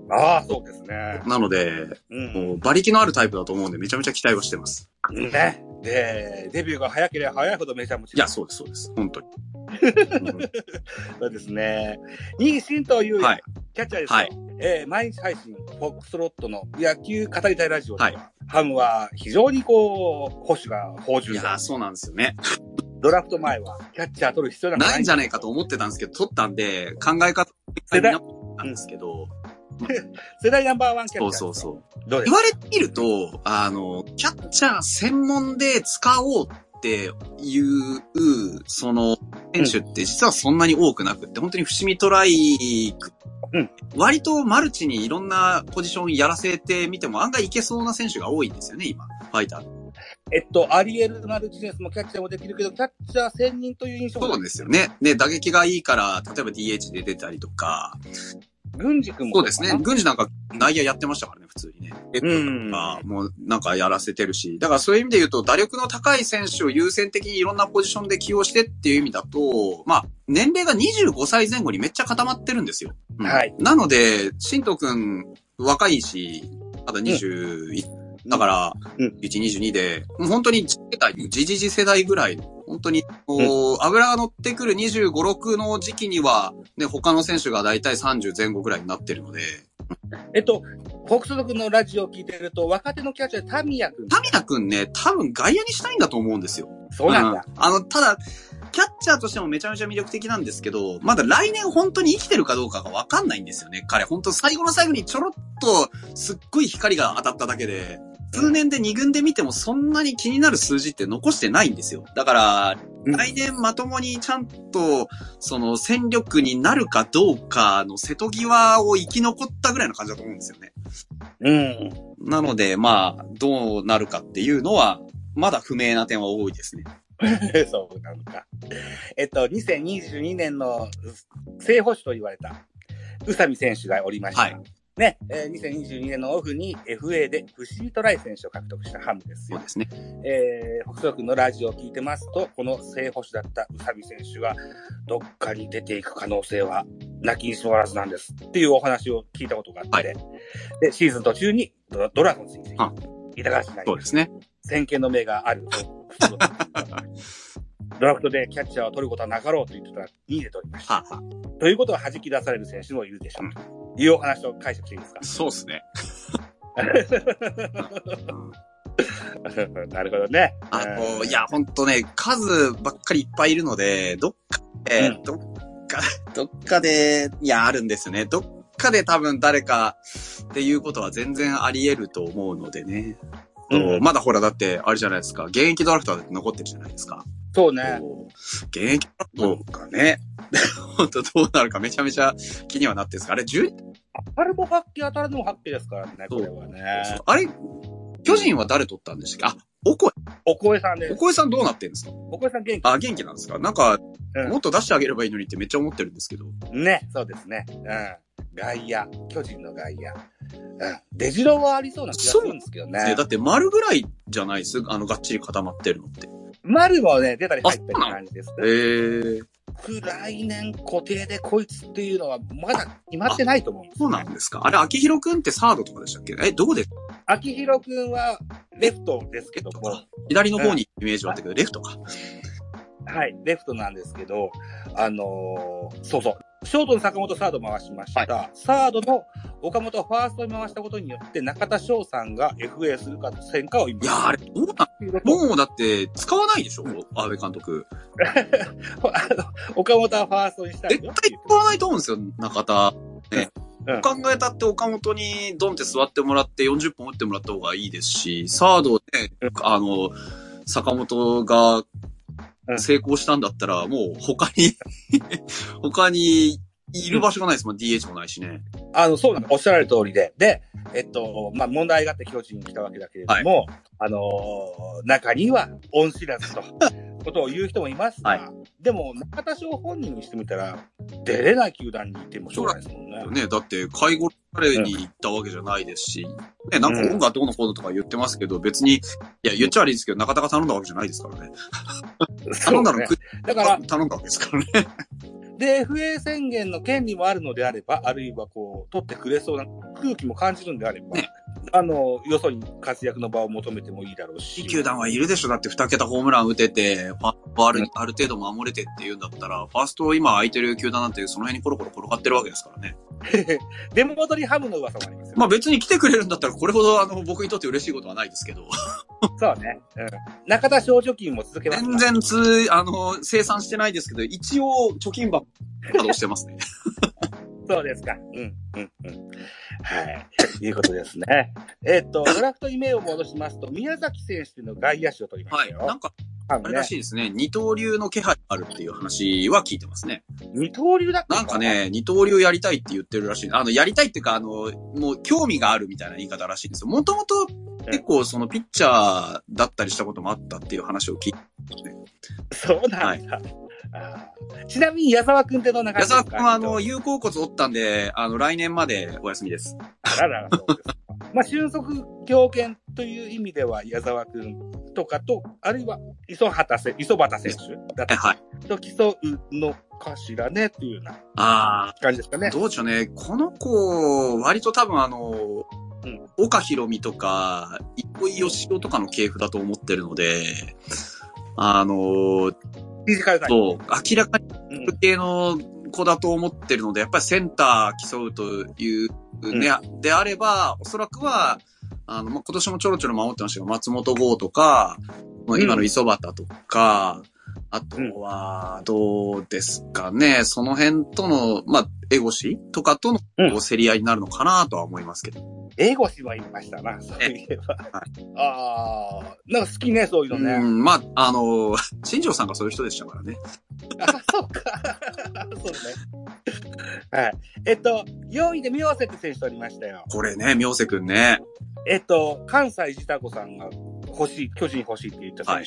A: ああ、そうですね。
B: なので、
A: うん。
B: もう馬力のあるタイプだと思うんでめちゃめちゃ期待はしてます。
A: ね。で、デビューが早ければ早いほどめちゃめちゃ。
B: いや、そうです、そうです。本当に。う ん
A: そうですね。2位、新藤優也、
B: はい
A: キャッチャーですよ。
B: はい
A: えー毎日配信、フォックスロットの野球語りたいラジオでは、
B: はい
A: ハムは非常にこう、保守が豊
B: いや。そうなんですよね。
A: ドラフト前は、キャッチャー取る必要なんか
B: ないんじゃないかと思ってたんですけど、取ったんで、考え方、なんですけど、
A: 世代ナンバーワンキャッチャー。
B: そうそうそう。
A: う。どうです
B: 言われてみると、あの、キャッチャー専門で使おうっていう、その、選手って実はそんなに多くなくって、本当に伏見トライク、
A: うん
B: 割とマルチにいろんなポジションやらせてみても案外いけそうな選手が多いんですよね、今、ファイター。
A: えっと、アリエル・マルチネスもキャッチャーもできるけど、キャッチャー専任という印象も
B: そうですよね。で、打撃がいいから、例えば DH で出たりとか、
A: 軍司君も
B: そうですね。軍事なんか内野やってましたからね、普通にね。
A: うん
B: まあ、もうなんかやらせてるし。だからそういう意味で言うと、打力の高い選手を優先的にいろんなポジションで起用してっていう意味だと、まあ、年齢が25歳前後にめっちゃ固まってるんですよ。うん
A: はい。
B: なので、新藤くん若いし、まだ21、だから、
A: うん
B: 1、22で、もう本当に世代、じじじ世代ぐらいの、本当に、こう、油が乗ってくる25、6の時期には、ね、他の選手がだいたい30前後ぐらいになってるので、
A: えっと、フォックスロックのラジオを聞いてると、若手のキャッチャー、タミヤ君。
B: タミナくんね、多分外野にしたいんだと思うんですよ。
A: そうなんだ。
B: うんあの、ただ、キャッチャーとしてもめちゃめちゃ魅力的なんですけど、まだ来年本当に生きてるかどうかがわかんないんですよね。彼、本当最後の最後にちょろっと、すっごい光が当たっただけで、数年で2軍で見てもそんなに気になる数字って残してないんですよ。だから、
A: うん
B: 来年まともにちゃんと、その戦力になるかどうかの瀬戸際を生き残ったぐらいの感じだと思うんですよね。
A: うん。
B: なので、まあ、どうなるかっていうのは、まだ不明な点は多いですね。
A: そうなのか。えっと、2022年の正捕手と言われた、宇佐美選手がおりました。
B: はい
A: ね、えー2022年のオフに FA で不思議トライ選手を獲得したハムですよ
B: そう。ですね。
A: えー、北斗君のラジオを聞いてますと、この正捕手だった宇佐美選手が、どっかに出ていく可能性は、なきにしもあらずなんです。っていうお話を聞いたことがあって、
B: は
A: で、シーズン途中にドドラゴンズに移籍
B: あ
A: 板橋なり
B: そうですね。
A: 先見の目がある。ドラフトでキャッチャーを取ることはなかろうと言ってたら2位で取りました。
B: はあは
A: ということは弾き出される選手もいるでしょう。というお話を解釈していいですか？
B: あそうですね。
A: なるほどね。
B: あの、
A: うん
B: いや、ほんとね、数ばっかりいっぱいいるので、どっかで、
A: うん
B: どっか、どっかで、いや、あるんですよね。どっかで多分誰かっていうことは全然あり得ると思うのでね。
A: うん
B: まだほら、だって、あれじゃないですか。現役ドラフトは残ってるじゃないですか。
A: そうね。
B: 現役ドラフトがね、本当どうなるかめちゃめちゃ気にはなってるんですかあれ、10、
A: あれも発揮、当たるのも発揮ですからね、これはね。
B: あれ、巨人は誰取ったんでしたっけ？あ、おこ
A: お声さんで
B: おこえさんどうなってんですか？
A: お声さん元気
B: あ、元気なんですか？なんか、
A: うん
B: もっと出してあげればいいのにってめっちゃ思ってるんですけど。
A: ね、そうですね。うん。外野、巨人の外野。うん。出城はありそうな気がするんですけどね
B: ね。だって丸ぐらいじゃないです？あの、がっちり固まってるのって。
A: 丸もね、出たり入ったり
B: あそうなの
A: 感じです。
B: えー、
A: 来年固定でこいつっていうのはまだ決まってないと思うんです。
B: そうなんですか？あれ、秋広くんってサードとかでしたっけ？え、どこで？
A: 秋広くんはレフトですけども、
B: 左の方にイメージはあったけど、レフトか。
A: はい、レフトなんですけど、あのーそうそう。ショートの坂本サード回しました。サードの岡本をファーストに回したことによって、中田翔さんが FA するかせんかを今。
B: いやーあれ、どうなん
A: もう、
B: だって、使わないでしょ安倍監督。
A: 岡本はファーストにしたい
B: 絶
A: よ
B: 対使わないと思うんですよ、中田。ね。
A: うん
B: 考えたって岡本にドンって座ってもらって40本打ってもらった方がいいですし、サードね
A: うん、
B: あの、坂本が
A: うん
B: 成功したんだったら、もう他に、他にいる場所がないですもん、DH もないしね。
A: あの、そうなの。おっしゃられる通りで。で、えっと、まあ、問題があって巨人に来たわけだけれども、あのー中には恩知らずと、ことを言う人もいますが、
B: はい
A: でも、中田翔本人にしてみたら、出れない球団にいてもしょうがないですもんね。
B: ね、だって、介護彼に行ったわけじゃないですし、ね、なんか音楽どうのこうのとか言ってますけど、別に、いや、言っちゃ悪いですけど、中田が頼んだわけじゃないですからね。頼んだの
A: だから、
B: 頼んだわけですからね。
A: で、FA 宣言の権利もあるのであれば、あるいはこう、取ってくれそうな空気も感じるんであれば、
B: ね
A: あの、よそに活躍の場を求めてもいいだろうし。
B: いい球団はいるでしょだって二桁ホームラン打てて、ファーストある、ある程度守れてって言うんだったら、ファースト今空いてる球団なんてその辺にコロコロ転がってるわけですからね。
A: 出戻りハムの噂もありますよ。
B: まあ別に来てくれるんだったらこれほどあの僕にとって嬉しいことはないですけど、
A: そうね。うん。中田賞貯金も続けます
B: 全然つ、あの、生産してないですけど、一応貯金箱稼働してますね。
A: そうですか。うん、うん、うん。はい。いうことですね。えっと、ドラフトに目を戻しますと、宮崎選手の外野手を取りま
B: はい。
A: したよ。
B: なんか、
A: あのね
B: あれらしいですね。二刀流の気配があるっていう話は聞いてますね。
A: 二刀流だった
B: なんか、ね、二刀流やりたいって言ってるらしい。あの、やりたいっていうか、あの、もう興味があるみたいな言い方らしいんですよ。もともと結構そのピッチャーだったりしたこともあったっていう話を聞いて、
A: そうなんだ。あーちなみに矢沢くんってどんな感
B: 矢
A: じですか？
B: 沢君はあの、有効骨折ったんで、あの、来年までお休みです。
A: あらら、そうですか。まあ、俊足強肩という意味では、矢沢くんとかと、あるいは、磯畑せ、磯畑選手だと
B: はい。
A: と競うのかしらね、っていうような
B: ああ、
A: 感じですかね。
B: どうでしょうね。この子、割と多分あの、
A: うん
B: 岡博美とか、糸井義雄とかの系譜だと思ってるので、あの、
A: フィジカル
B: そう、明らかに
A: うん
B: 系の子だと思ってるので、やっぱりセンター競うというね、であれば、おそらくは、あの、まあ、今年もちょろちょろ守ってましたけど、松本剛とか、まあ今の磯端とか、あとは、どうですかね、その辺との、まあ、エゴシとかとの競り合いになるのかなとは思いますけど。
A: 英語詞は言いましたな、そういえば。
B: は
A: ああ、なんか好きね、そういうのね。
B: うん、まあ、あの、新庄さんがそういう人でしたからね。
A: あ、そうか。そうね。はい。えっと、4位で宮瀬って選手取りましたよ。
B: これね、妙瀬くんね。
A: えっと、関西自タ子さんが欲しい、巨人欲しいって言った選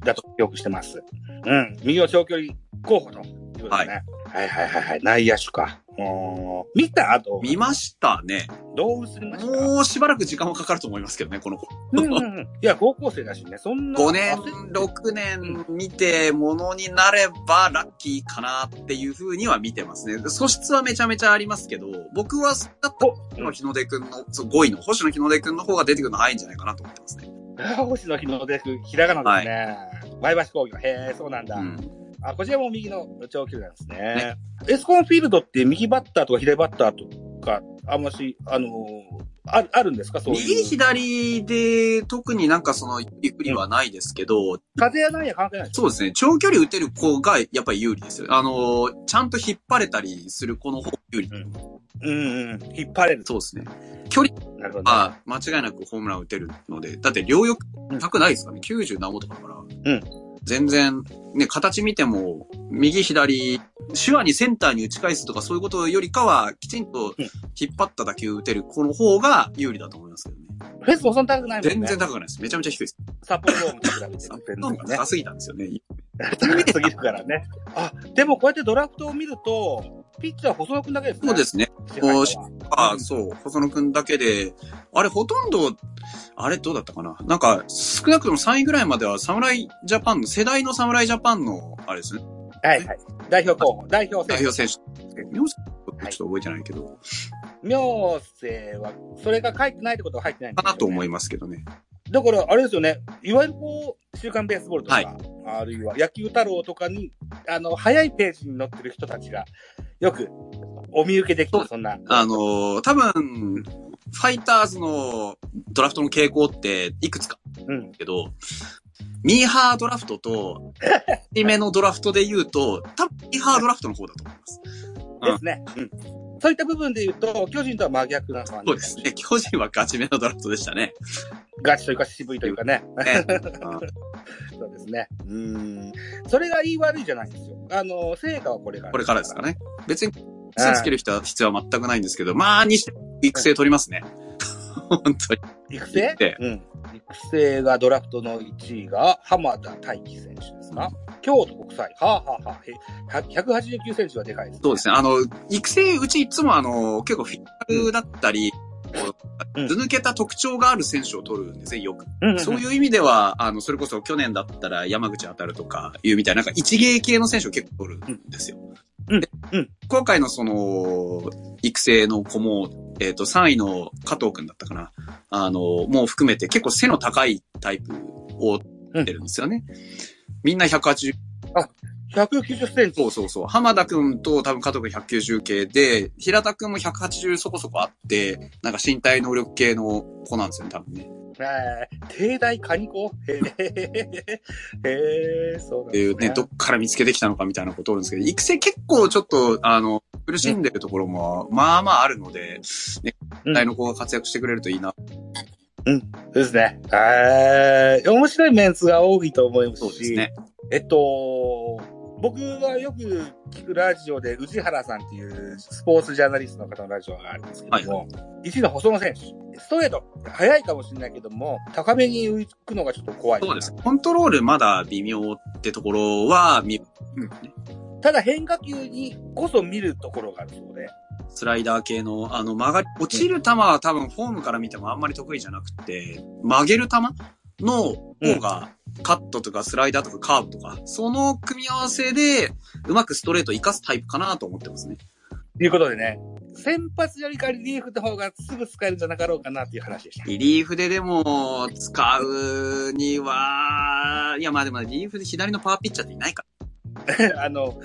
A: 手だと記憶してます。うん。右の長距離候補ということでね。はい、はいはいはい内野手か。おー見た後、
B: 見ましたね。
A: どう映りました？
B: もうしばらく時間はかかると思いますけどね、この子。
A: うんうんうん。いや、高校生だしね、そんな。
B: 5年
A: 焦、
B: 6年見てものになればラッキーかなっていう風には見てますね。素質はめちゃめちゃありますけど、僕は、だったら
A: お、
B: 星野日の出くんの、そう5位の星野日の出くんの方が出てくるの早いんじゃないかなと思ってますね。
A: 星野日の出く、ひらがなですね。前橋工業。へえ、そうなんだ。
B: うん。
A: あ、こちらも右の長距離なんですね。エスコンフィールドって右バッターとか左バッターとか、あんまし、あのーああるんですか？そう。
B: 右左で特になんかその、ゆっくりはないですけど、
A: 風やなんや関係ないです
B: そうですね。長距離打てる子がやっぱり有利ですよ。あの、ちゃんと引っ張れたりする子の方が有利。
A: うんうん。引っ張れる。
B: そうですね。距離。は間違いなくホームラン打てるので、だって両翼高くないですかね ?90 何本とかだから。
A: うん
B: 全然、ね、形見ても、右左、手話にセンターに打ち返すとかそういうことよりかは、きちんと引っ張った打球打てる子の方が有利だと思いますけどね。
A: フェスもそんな高くないもんね。
B: 全然高くないです。めちゃめちゃ低いです。
A: サポートームと比べて
B: サ
A: 全
B: ポート
A: 然ね
B: 高。すぎたんですよね。
A: 高すぎるからね。あ、でもこうやってドラフトを見ると、ピッチャー細野くんだけですね。
B: そうですね。ああ、
A: うん
B: そう。細野くんだけで、あれほとんど、あれどうだったかな？なんか、少なくとも3位ぐらいまでは侍ジャパンの、世代の侍ジャパンの、あれですね。
A: はいはい。代表候補、代表選
B: 代表選手。名字ちょっと覚えてないけど、
A: 手。明星は、それが書いてないってことは入ってないんね
B: かなと思いますけどね。
A: だから、あれですよね。いわゆるこう、週刊ベースボールとか、
B: はい
A: あるいは野球太郎とかに、あの、早いページに載ってる人たちが、よく、お見受けできる、そんな。
B: あのー多分、ファイターズのドラフトの傾向っていくつか
A: うん。
B: けど、ミーハードラフトと、2目のドラフトで言うと、多分ミーハードラフトの方だと思います。
A: ですね。うん。そういった部分で言うと、巨人とは真逆な感じ。
B: そうですね。巨人はガチめのドラフトでしたね。
A: ガチというか渋いというかね。
B: ね うん
A: そうですね。うん。それが言い悪いじゃないんですよ。あの、成果はこれから。
B: これからですかね。別に、癖つける人は必要は全くないんですけど、まあ、にしても育成取りますね。本当に。
A: 育成
B: で
A: うん。育成がドラフトの1位が浜田大輝選手ですか、京都国際。はあ、はあはあ、へ189センチはでかいです、ね。
B: そうですね。あの、育成、うちいつもあの、結構フィックだったり、こ
A: うん
B: うず抜けた特徴がある選手を取るんですね、よく。
A: うん。
B: そういう意味では、あの、それこそ去年だったら山口当たるとかいうみたいな、なんか一芸系の選手を結構取るんですよ。
A: うん
B: で
A: うん
B: 今回のその、育成の子も、えっ、と、3位の加藤くんだったかな。あの、もう含めて結構背の高いタイプを取ってるんですよね。みんな180、
A: 190センチ。
B: そうそうそう。浜田くんと多分加藤くん190系で、平田くんも180そこそこあって、なんか身体能力系の子なんですよね、多分ね。
A: えー、帝大カニコへえ、へえ、そうなん
B: っていうね、どっから見つけてきたのかみたいなことをるんですけど、育成結構ちょっと、あの、苦しんでるところも、まあまああるので、ね、
A: うん
B: 大の子が活躍してくれるといいな。
A: ですね。えー、面白いメンツが多いと思いますし。
B: そうですね。
A: えっと、僕がよく聞くラジオで、宇治原さんっていうスポーツジャーナリストの方のラジオがあるんですけども、1位の細野選手、ストレート、速いかもしれないけども、高めに浮くのがちょっと怖い。
B: そうです。コントロールまだ微妙ってところは見、
A: ただ変化球にこそ見るところがあるそうで。
B: スライダー系の、あの、曲がり、落ちる球は多分フォームから見てもあんまり得意じゃなくて、曲げる球の方が、カットとかスライダーとかカーブとか、その組み合わせで、うまくストレート活かすタイプかなと思ってますね。
A: ということでね、先発よりかリリーフの方がすぐ使えるんじゃなかろうかなっていう話でした。
B: リリーフででも、使うには、いやまあでもリリーフで左のパワーピッチャーっていないか
A: あの、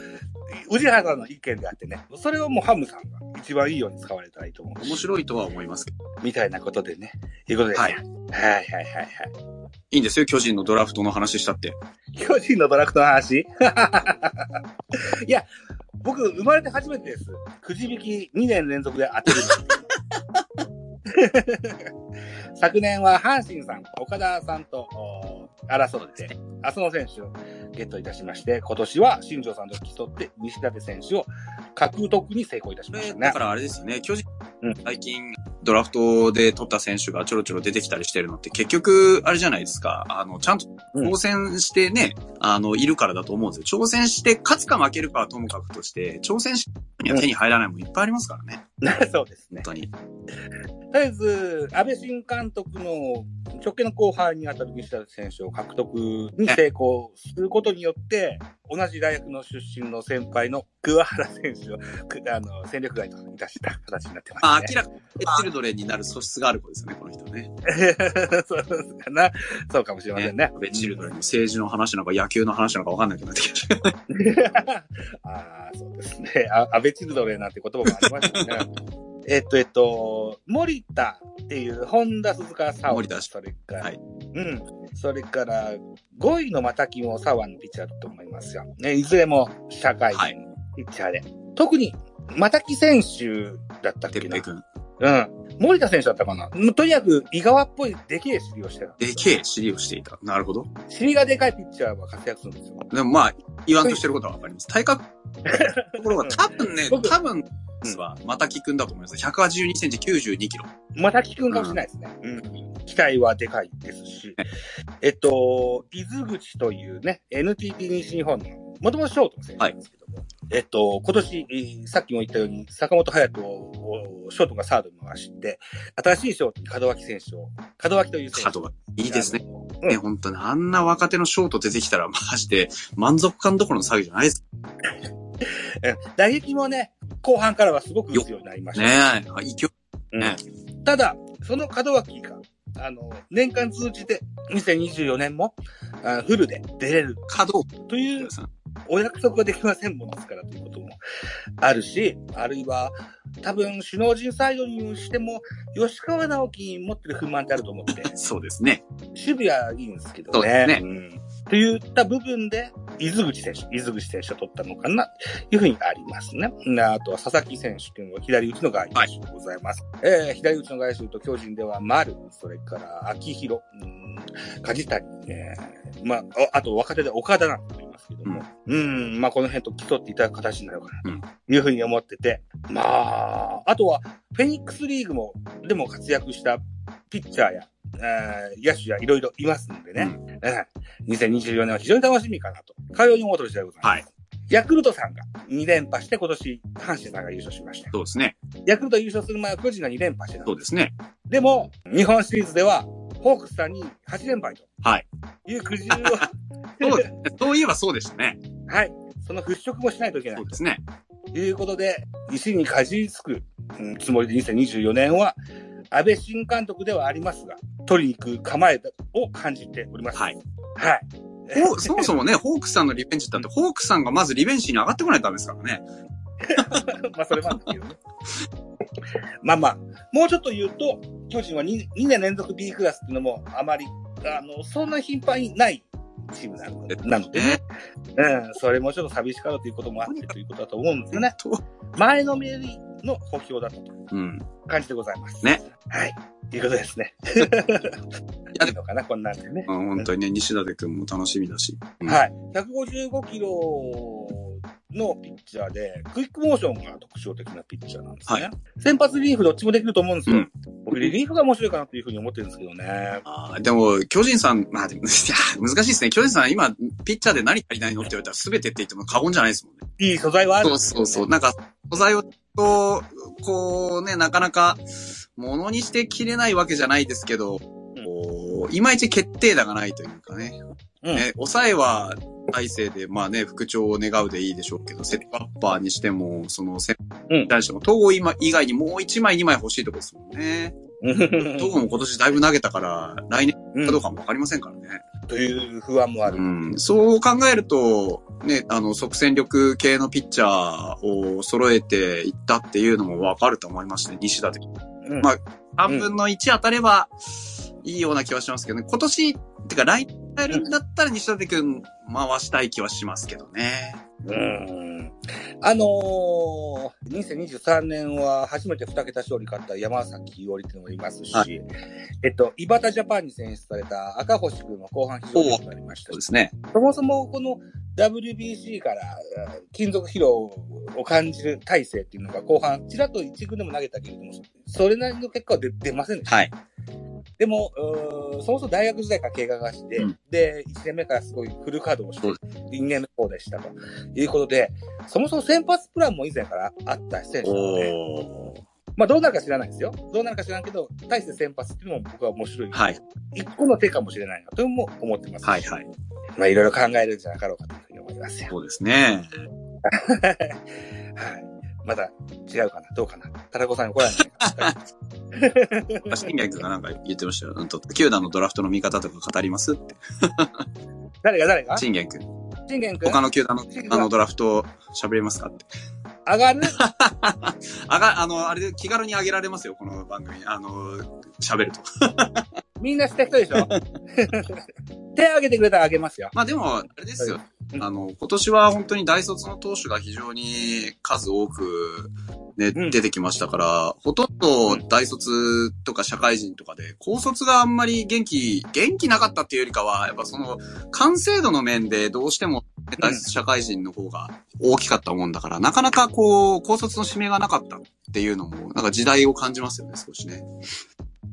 A: 宇治原さんの意見であってね、それをもうハムさんが一番いいように使われたらいいと思う
B: ら。。面白いとは思いますけど。
A: みたいなことでね。いうことでね。
B: は
A: はいい。はいはいはいはい。
B: いいんですよ、巨人のドラフトの話したって。
A: 巨人のドラフトの話？いや、僕、生まれて初めてです。くじ引き2年連続で当てるの。昨年は阪神さん、岡田さんとお争って、浅野選手をゲットいたしまして、今年は新庄さんと競って西舘選手を獲得に成功いたしましたね
B: だか。らあれですよね、巨人
A: うん、
B: 最近、ドラフトで取った選手がちょろちょろ出てきたりしてるのって、結局、あれじゃないですか、あの、ちゃんと
A: うん
B: 挑戦してね、あの、いるからだと思うんですよ。挑戦して、勝つか負けるかはともかくとして、挑戦しには手に入らないもんいっぱいありますからね。
A: そうですね
B: 本。当に。
A: とりあえず、安倍新監督の直系の後輩に当たる西田選手を獲得に成功することによって、同じ大学の出身の先輩の桑原選手を、くあの、戦力外といたした形になってます、ね。
B: まあ、明らかに、チルドレンになる素質がある子ですよね、この人ね。
A: そうかな。そうかもしれませんね。
B: ベチルドレンの政治の話なのか野球の話なのか分かんなくなってきました。
A: ああ、そうですね。あ安倍チルドレンなんて言葉もありましたね。えっと、えっと、森田っていう、本田鈴川沙
B: 森田
A: それから、
B: はい
A: うん。それから、5位の又木も左腕のピッチャーだと思いますよ。ね、いずれも社会人
B: はい
A: ピッチャーで。特に、又木選手だったっけな。うん。森田選手だったかな。とにかく、井川っぽいでけえ尻をしてた。
B: でけえ尻をしていた。なるほど。
A: 尻がでかいピッチャーは活躍するんですよ。
B: でもまあ、言わんとしてることはわかります。体格、ところが多分ね、
A: 僕
B: 多分、は、またきくんだと思います。182センチ92キロ。
A: 又木くんかもしれないですね。うん。期待はでかいですし。えっと、伊豆口というね、NTT 西日本の、もともとショートの選手なんですけども、えっと、今年、えーさっきも言ったように、坂本隼人をショートがサードに回して、新しいショートに門脇選手を、門脇という選手。
B: 角が。いいですね。
A: うん
B: ね、本当に。あんな若手のショート出てきたら、マジで満足感どころの作業じゃないです。
A: うん打撃もね、後半からはすごく打つようになりました。
B: ねえ。勢い。
A: うん
B: ね
A: ただ、その門脇が、あの、年間通じて、2024年も、あフルで出れる
B: 角
A: という。お約束ができませんものですからということもあるし、あるいは、多分、首脳陣サイドにしても、吉川直樹に持ってる不満ってあると思って、
B: そうですね。
A: 守備はいいんですけど
B: そう
A: ね。
B: ですね
A: ん。といった部分で、伊豆口選手、伊豆口選手を取ったのかな、いうふうにありますね。であとは佐々木選手というのは左打ちの外野手でございます。えー左打ちの外野手と巨人では丸、それから秋広、うん梶谷、えーまあ、ああと若手で岡田なんて言いますけども、うん、まあこの辺と競っていただく形になるかな、というふうに思ってて、まあ、あとは、フェニックスリーグも、でも活躍したピッチャーや、えー野手やいろいろいますんでね、
B: うん
A: えー2024年は非常に楽しみかなと。かように思うとしてでございます。
B: はい
A: ヤクルトさんが2連覇して今年、阪神さんが優勝しました。
B: そうですね。
A: ヤクルト優勝する前は巨人が2連覇してた。
B: そうですね。
A: でも、日本シリーズでは、ホークスさんに8連敗と
B: はい。
A: いう苦渋を、
B: そうですね。そういえばそうでしたね。
A: はい。その払拭もしないといけない
B: そう。ですね。
A: ということで、石にかじりつく、うんつもりで2024年は、安倍新監督ではありますが、取りに行く構えを感じております。
B: はい。
A: はい。
B: ほそもそもね、ホークスさんのリベンジだって、ホークスさんがまずリベンジに上がってこないとダメですからね。
A: まあ、それもあるけどね。まあまあ、もうちょっと言うと、巨人は 2, 2年連続 B クラスっていうのもあまり、あの、そんな頻繁にないチームなので、なのでね。
B: ね。
A: うん、それもちょっと寂しかろうということもあってということだと思うんですよね。
B: と
A: 前のめりの補強だったと
B: うん。
A: 感じでございます。
B: ね。
A: はい。ということですね。
B: いや
A: いいのかな、こんなんでね。
B: うん本当にね、西舘くんも楽しみだし。うん
A: はい。155キロのピッチャーで、クイックモーションが特徴的なピッチャーなんですね。
B: は
A: 先発リリーフどっちもできると思うんですよ。
B: うん
A: 僕、リリーフが面白いかなというふうに思ってるんですけどね。
B: あーでも、巨人さん、まあでも、いや、難しいですね。巨人さん今、ピッチャーで何足りないのって言われたら全てって言っても過言じゃないですもんね。
A: いい素材はある
B: そうそうそう。なんか、素材を、こう、こうね、なかなか、ものにしてきれないわけじゃないですけど、こういまいち決定打がないというかね。
A: うん。
B: ね、抑えは、体制で、まあね、復調を願うでいいでしょうけど、セットアッパーにしても、その、セに対しても、東郷今以外にもう1枚2枚欲しいところですもんね。東郷も今年だいぶ投げたから、来年
A: うん
B: かどうかもわかりませんからね。
A: という不安もある。
B: うん、そう考えると、ね、あの、即戦力系のピッチャーを揃えていったっていうのもわかると思いまして、西田的に。
A: うん
B: まあ3分の1当たればいいような気はしますけどね。今年、てか来年だったら西舘くん回したい気はしますけどね。
A: うん。あのー、2023年は初めて2桁勝利勝った山崎伊織っていうのもいますし、
B: は
A: えっと、イバタジャパンに選出された赤星君の後半非常に良くなりましたし
B: そうですね。
A: そもそもこの WBC からあ金属疲労を感じる体制っていうのが後半、ちらっと一軍でも投げたけれども、それなりの結果は出出ませんでした。
B: はい。
A: でも、そもそも大学時代から経過がして、
B: うん
A: で、1年目からすごいフル稼働をして
B: そう、
A: 2年目こうでしたということで、そもそも先発プランも以前からあった選手なので。まあどうなるか知らないですよ。どうなるか知らんけど、対して先発っていうのも僕は面白い。
B: はい。
A: 一個の手かもしれないなとも思ってますし。
B: はいはい。
A: まあいろいろ考えるんじゃなかろうかというふうに思いますよ。
B: そうですね。
A: はい。まだ違うかなどうかなタラコさんに怒られないかな
B: 新垣がなんか言ってましたよ。うんと、球団のドラフトの見方とか語りますって。
A: 誰が誰が？
B: 新垣くん。
A: 信玄君
B: 他の球団のあのドラフト喋れますかって。
A: 上がる
B: あ が、あの、あれで気軽に上げられますよ、この番組。あの、喋ると。
A: みんなした人でしょ？手挙げてくれたらあげますよ。
B: まあでも、あれですよ。
A: うん
B: あの、今年は本当に大卒の投手が非常に数多く、ね、
A: うん
B: 出てきましたから、ほとんど大卒とか社会人とかで、高卒があんまり元気、元気なかったっていうよりかは、やっぱその、完成度の面でどうしても、大卒社会人の方が大きかったもんだから、なかなかこう、高卒の指名がなかったっていうのも、なんか時代を感じますよね、少しね。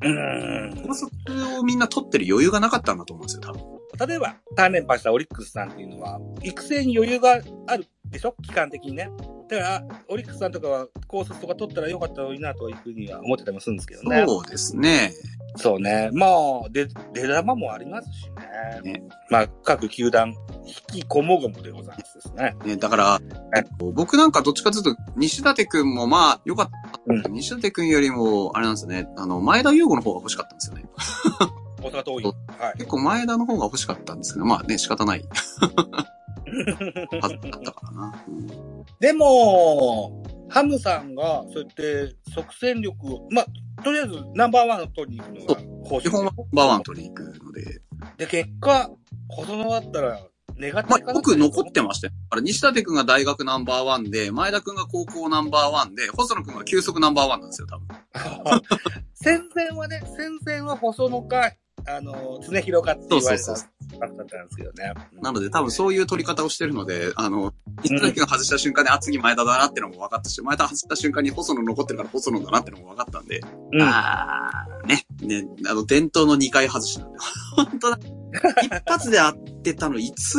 A: うーん。
B: 高卒をみんな取ってる余裕がなかったんだと思うんですよ、多分。
A: 例えば、3連覇したオリックスさんっていうのは、育成に余裕があるでしょ？期間的にね。だから、オリックスさんとかは高卒とか取ったらよかったのになというふうには思ってたりもするんですけどね。
B: そうですね。
A: そうね。まあ、で、出玉もありますしね。
B: ね
A: まあ、各球団、引きこもごもでございますですね。
B: ね、だから、僕なんかどっちかというと、西舘くんもまあ、良かった。
A: う
B: 西舘くんよりも、あれなんですよね、あの、前田優吾の方が欲しかったんですよね。
A: 大阪桐蔭。はい。
B: 結構前田の方が欲しかったんですけど、まあね、仕方ない。はずだったからな。うん
A: でも、ハムさんが、そうやって即戦力を、まあ、とりあえずナンバーワンを取りに行くのが
B: 基本はバーワン取りに行くので。
A: で、結果、細野だったら、ネガテ
B: まあ
A: ィブかな、
B: 僕残ってましたよ。だから西舘くんが大学ナンバーワンで、前田くんが高校ナンバーワンで、細野くんが急速ナンバーワンなんですよ、多分。
A: 戦前はね、戦前は細野か、あの、常広かって言われた
B: そうそう
A: だったんですけどね。
B: なので多分そういう取り方をしてるので、あの、西舘くんが外した瞬間に、あ、次前田だなってのも分かったし、前田外した瞬間に細野残ってるから細野だなってのも分かったんで、
A: うん。
B: あーね、ね、あの、伝統の2回外しなんで。本当だ。一発で当てたのいつ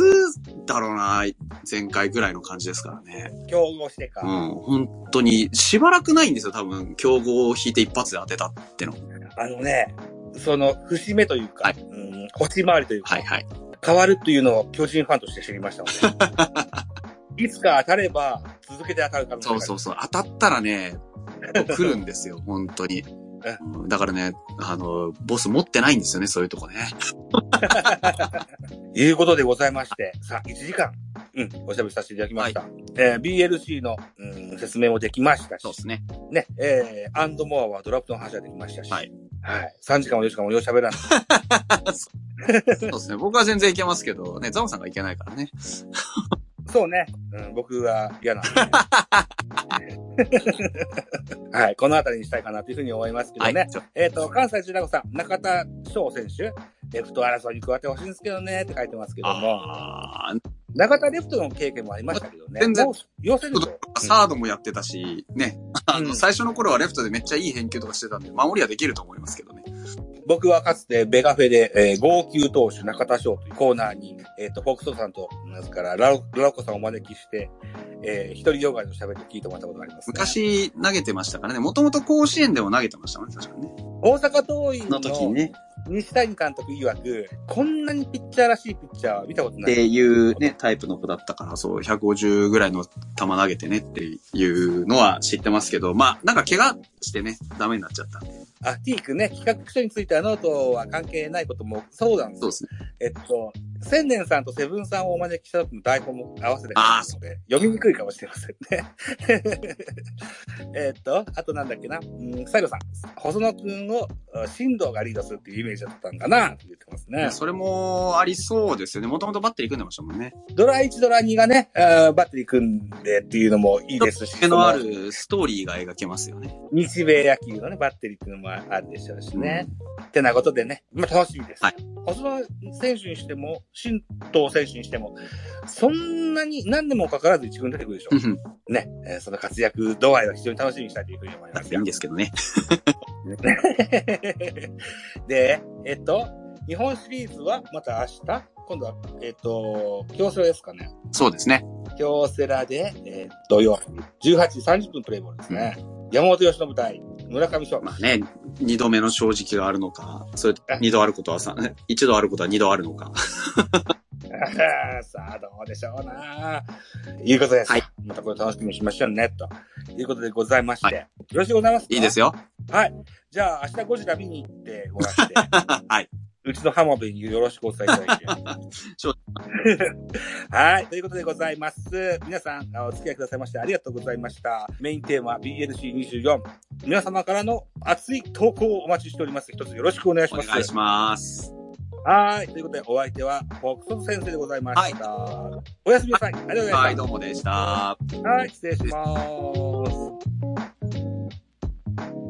B: だろうな、前回ぐらいの感じですからね。
A: 競合してか。
B: うん、本当に、しばらくないんですよ、多分、競合を引いて一発で当てたっての。
A: あのね、その、節目というか、
B: はい
A: うん、星回りというか、
B: はいはい。
A: 変わるというのを巨人ファンとして知りましたので。いつか当たれば、続けて当たる可能性がある
B: そうそうそう。当たったらね、来るんですよ、本当に。うんだからね、あの、ボス持ってないんですよね、そういうとこね。
A: いうことでございまして、さあ、1時間、うん、おしゃべりさせていただきました。えー BLC の、うん、説明もできましたし
B: そう、ですね。
A: ね、えー、アンドモアはドラフトの話ができましたし、
B: はい。
A: はい。3時間も4時間もよう喋らない。
B: そうですね。僕は全然いけますけど、ね、ザオさんがいけないからね。
A: そうね。うん、僕は嫌なんで。はい。このあたりにしたいかなというふうに思いますけど
B: はい。
A: ね。
B: ちょ
A: えっ、と、関西中ラゴさん、中田翔選手、レフト争いに加わってほしいんですけどね、って書いてますけども、中田レフトの経験もありましたけどね。
B: 全然
A: 要するに、
B: サードもやってたし、ね。あの、
A: うん
B: 最初の頃はレフトでめっちゃいい返球とかしてたんで、守りはできると思いますけどね。
A: 僕はかつてベガフェで、えー、号泣投手中田翔というコーナーに、えっ、と、フォークソーさんと、ですから、ラロラロコさんをお招きして、えー、一人ヨガの喋りを聞いてもらったことがあります、ね。、
B: 昔投げてましたからね。もともと甲子園でも投げてましたもんね、確かにね。
A: 大阪桐蔭
B: の時に
A: の
B: ね。
A: 西谷監督曰く、こんなにピッチャーらしいピッチャーは見たことない。
B: っていうね、タイプの子だったから、そう、150ぐらいの球投げてねっていうのは知ってますけど、まあ、なんか怪我してね、ダメになっちゃったんで。
A: あ、T 君ね、企画書についてはノートは関係ないこともそうなんですよ
B: そうですね。
A: えっと、千年さんとセブンさんをお招きした時の台本も合わせて
B: あー
A: ので、読みにくいかもしれませんね。えっと、あとなんだっけな、うん、最後さん、細野くんを、あ進藤がリードするっていうイメージだったんかな、って言ってますね。
B: それもありそうですよね。もともとバッテリー組んでましたもんね。
A: ドラ1、ドラ2がね、バッテリー組んでっていうのもいいですし、
B: 毛のあるストーリーが描けますよね。
A: 日米野球のね、バッテリーっていうのもあるでしょうしね。ってなことでね、まあ楽しみです。
B: はい
A: 細野選手にしても、新藤選手にしても、そんなに何年もかからず一軍出てくるでしょ
B: うん。
A: う。ね、えーその活躍度合いは非常に楽しみにしたいというふうに思いますよ
B: いいん。ですけどね。
A: で、えっと、日本シリーズはまた明日？今度は、えっと、京セラですかね。
B: そうですね。
A: 京セラで、えー土曜日、18時30分プレイボールですね。山本由伸対村上翔。
B: まあね、二度目の正直があるのか、それと二度あることはさ、一度あることは二度あるのか。
A: さあ、どうでしょうないうことです。
B: はい
A: またこれ楽しみにしましょうね、ということでございまして。
B: はい
A: よろしくございますか？
B: いいですよ。
A: はい。じゃあ、明日5時ラ見に行ってもらって、
B: はい。
A: 打うちの浜辺によろしくお伝えいただいて。はい。ということでございます。皆さん、お付き合いくださいましてありがとうございました。メインテーマ BNC24。皆様からの熱い投稿をお待ちしております。一つよろしくお願いします。
B: お願いします。
A: はい。ということで、お相手は、北斗先生でございました。はい、おやすみなさい。ありがとうございました。
B: はい、どうもでした。
A: はい、失礼します。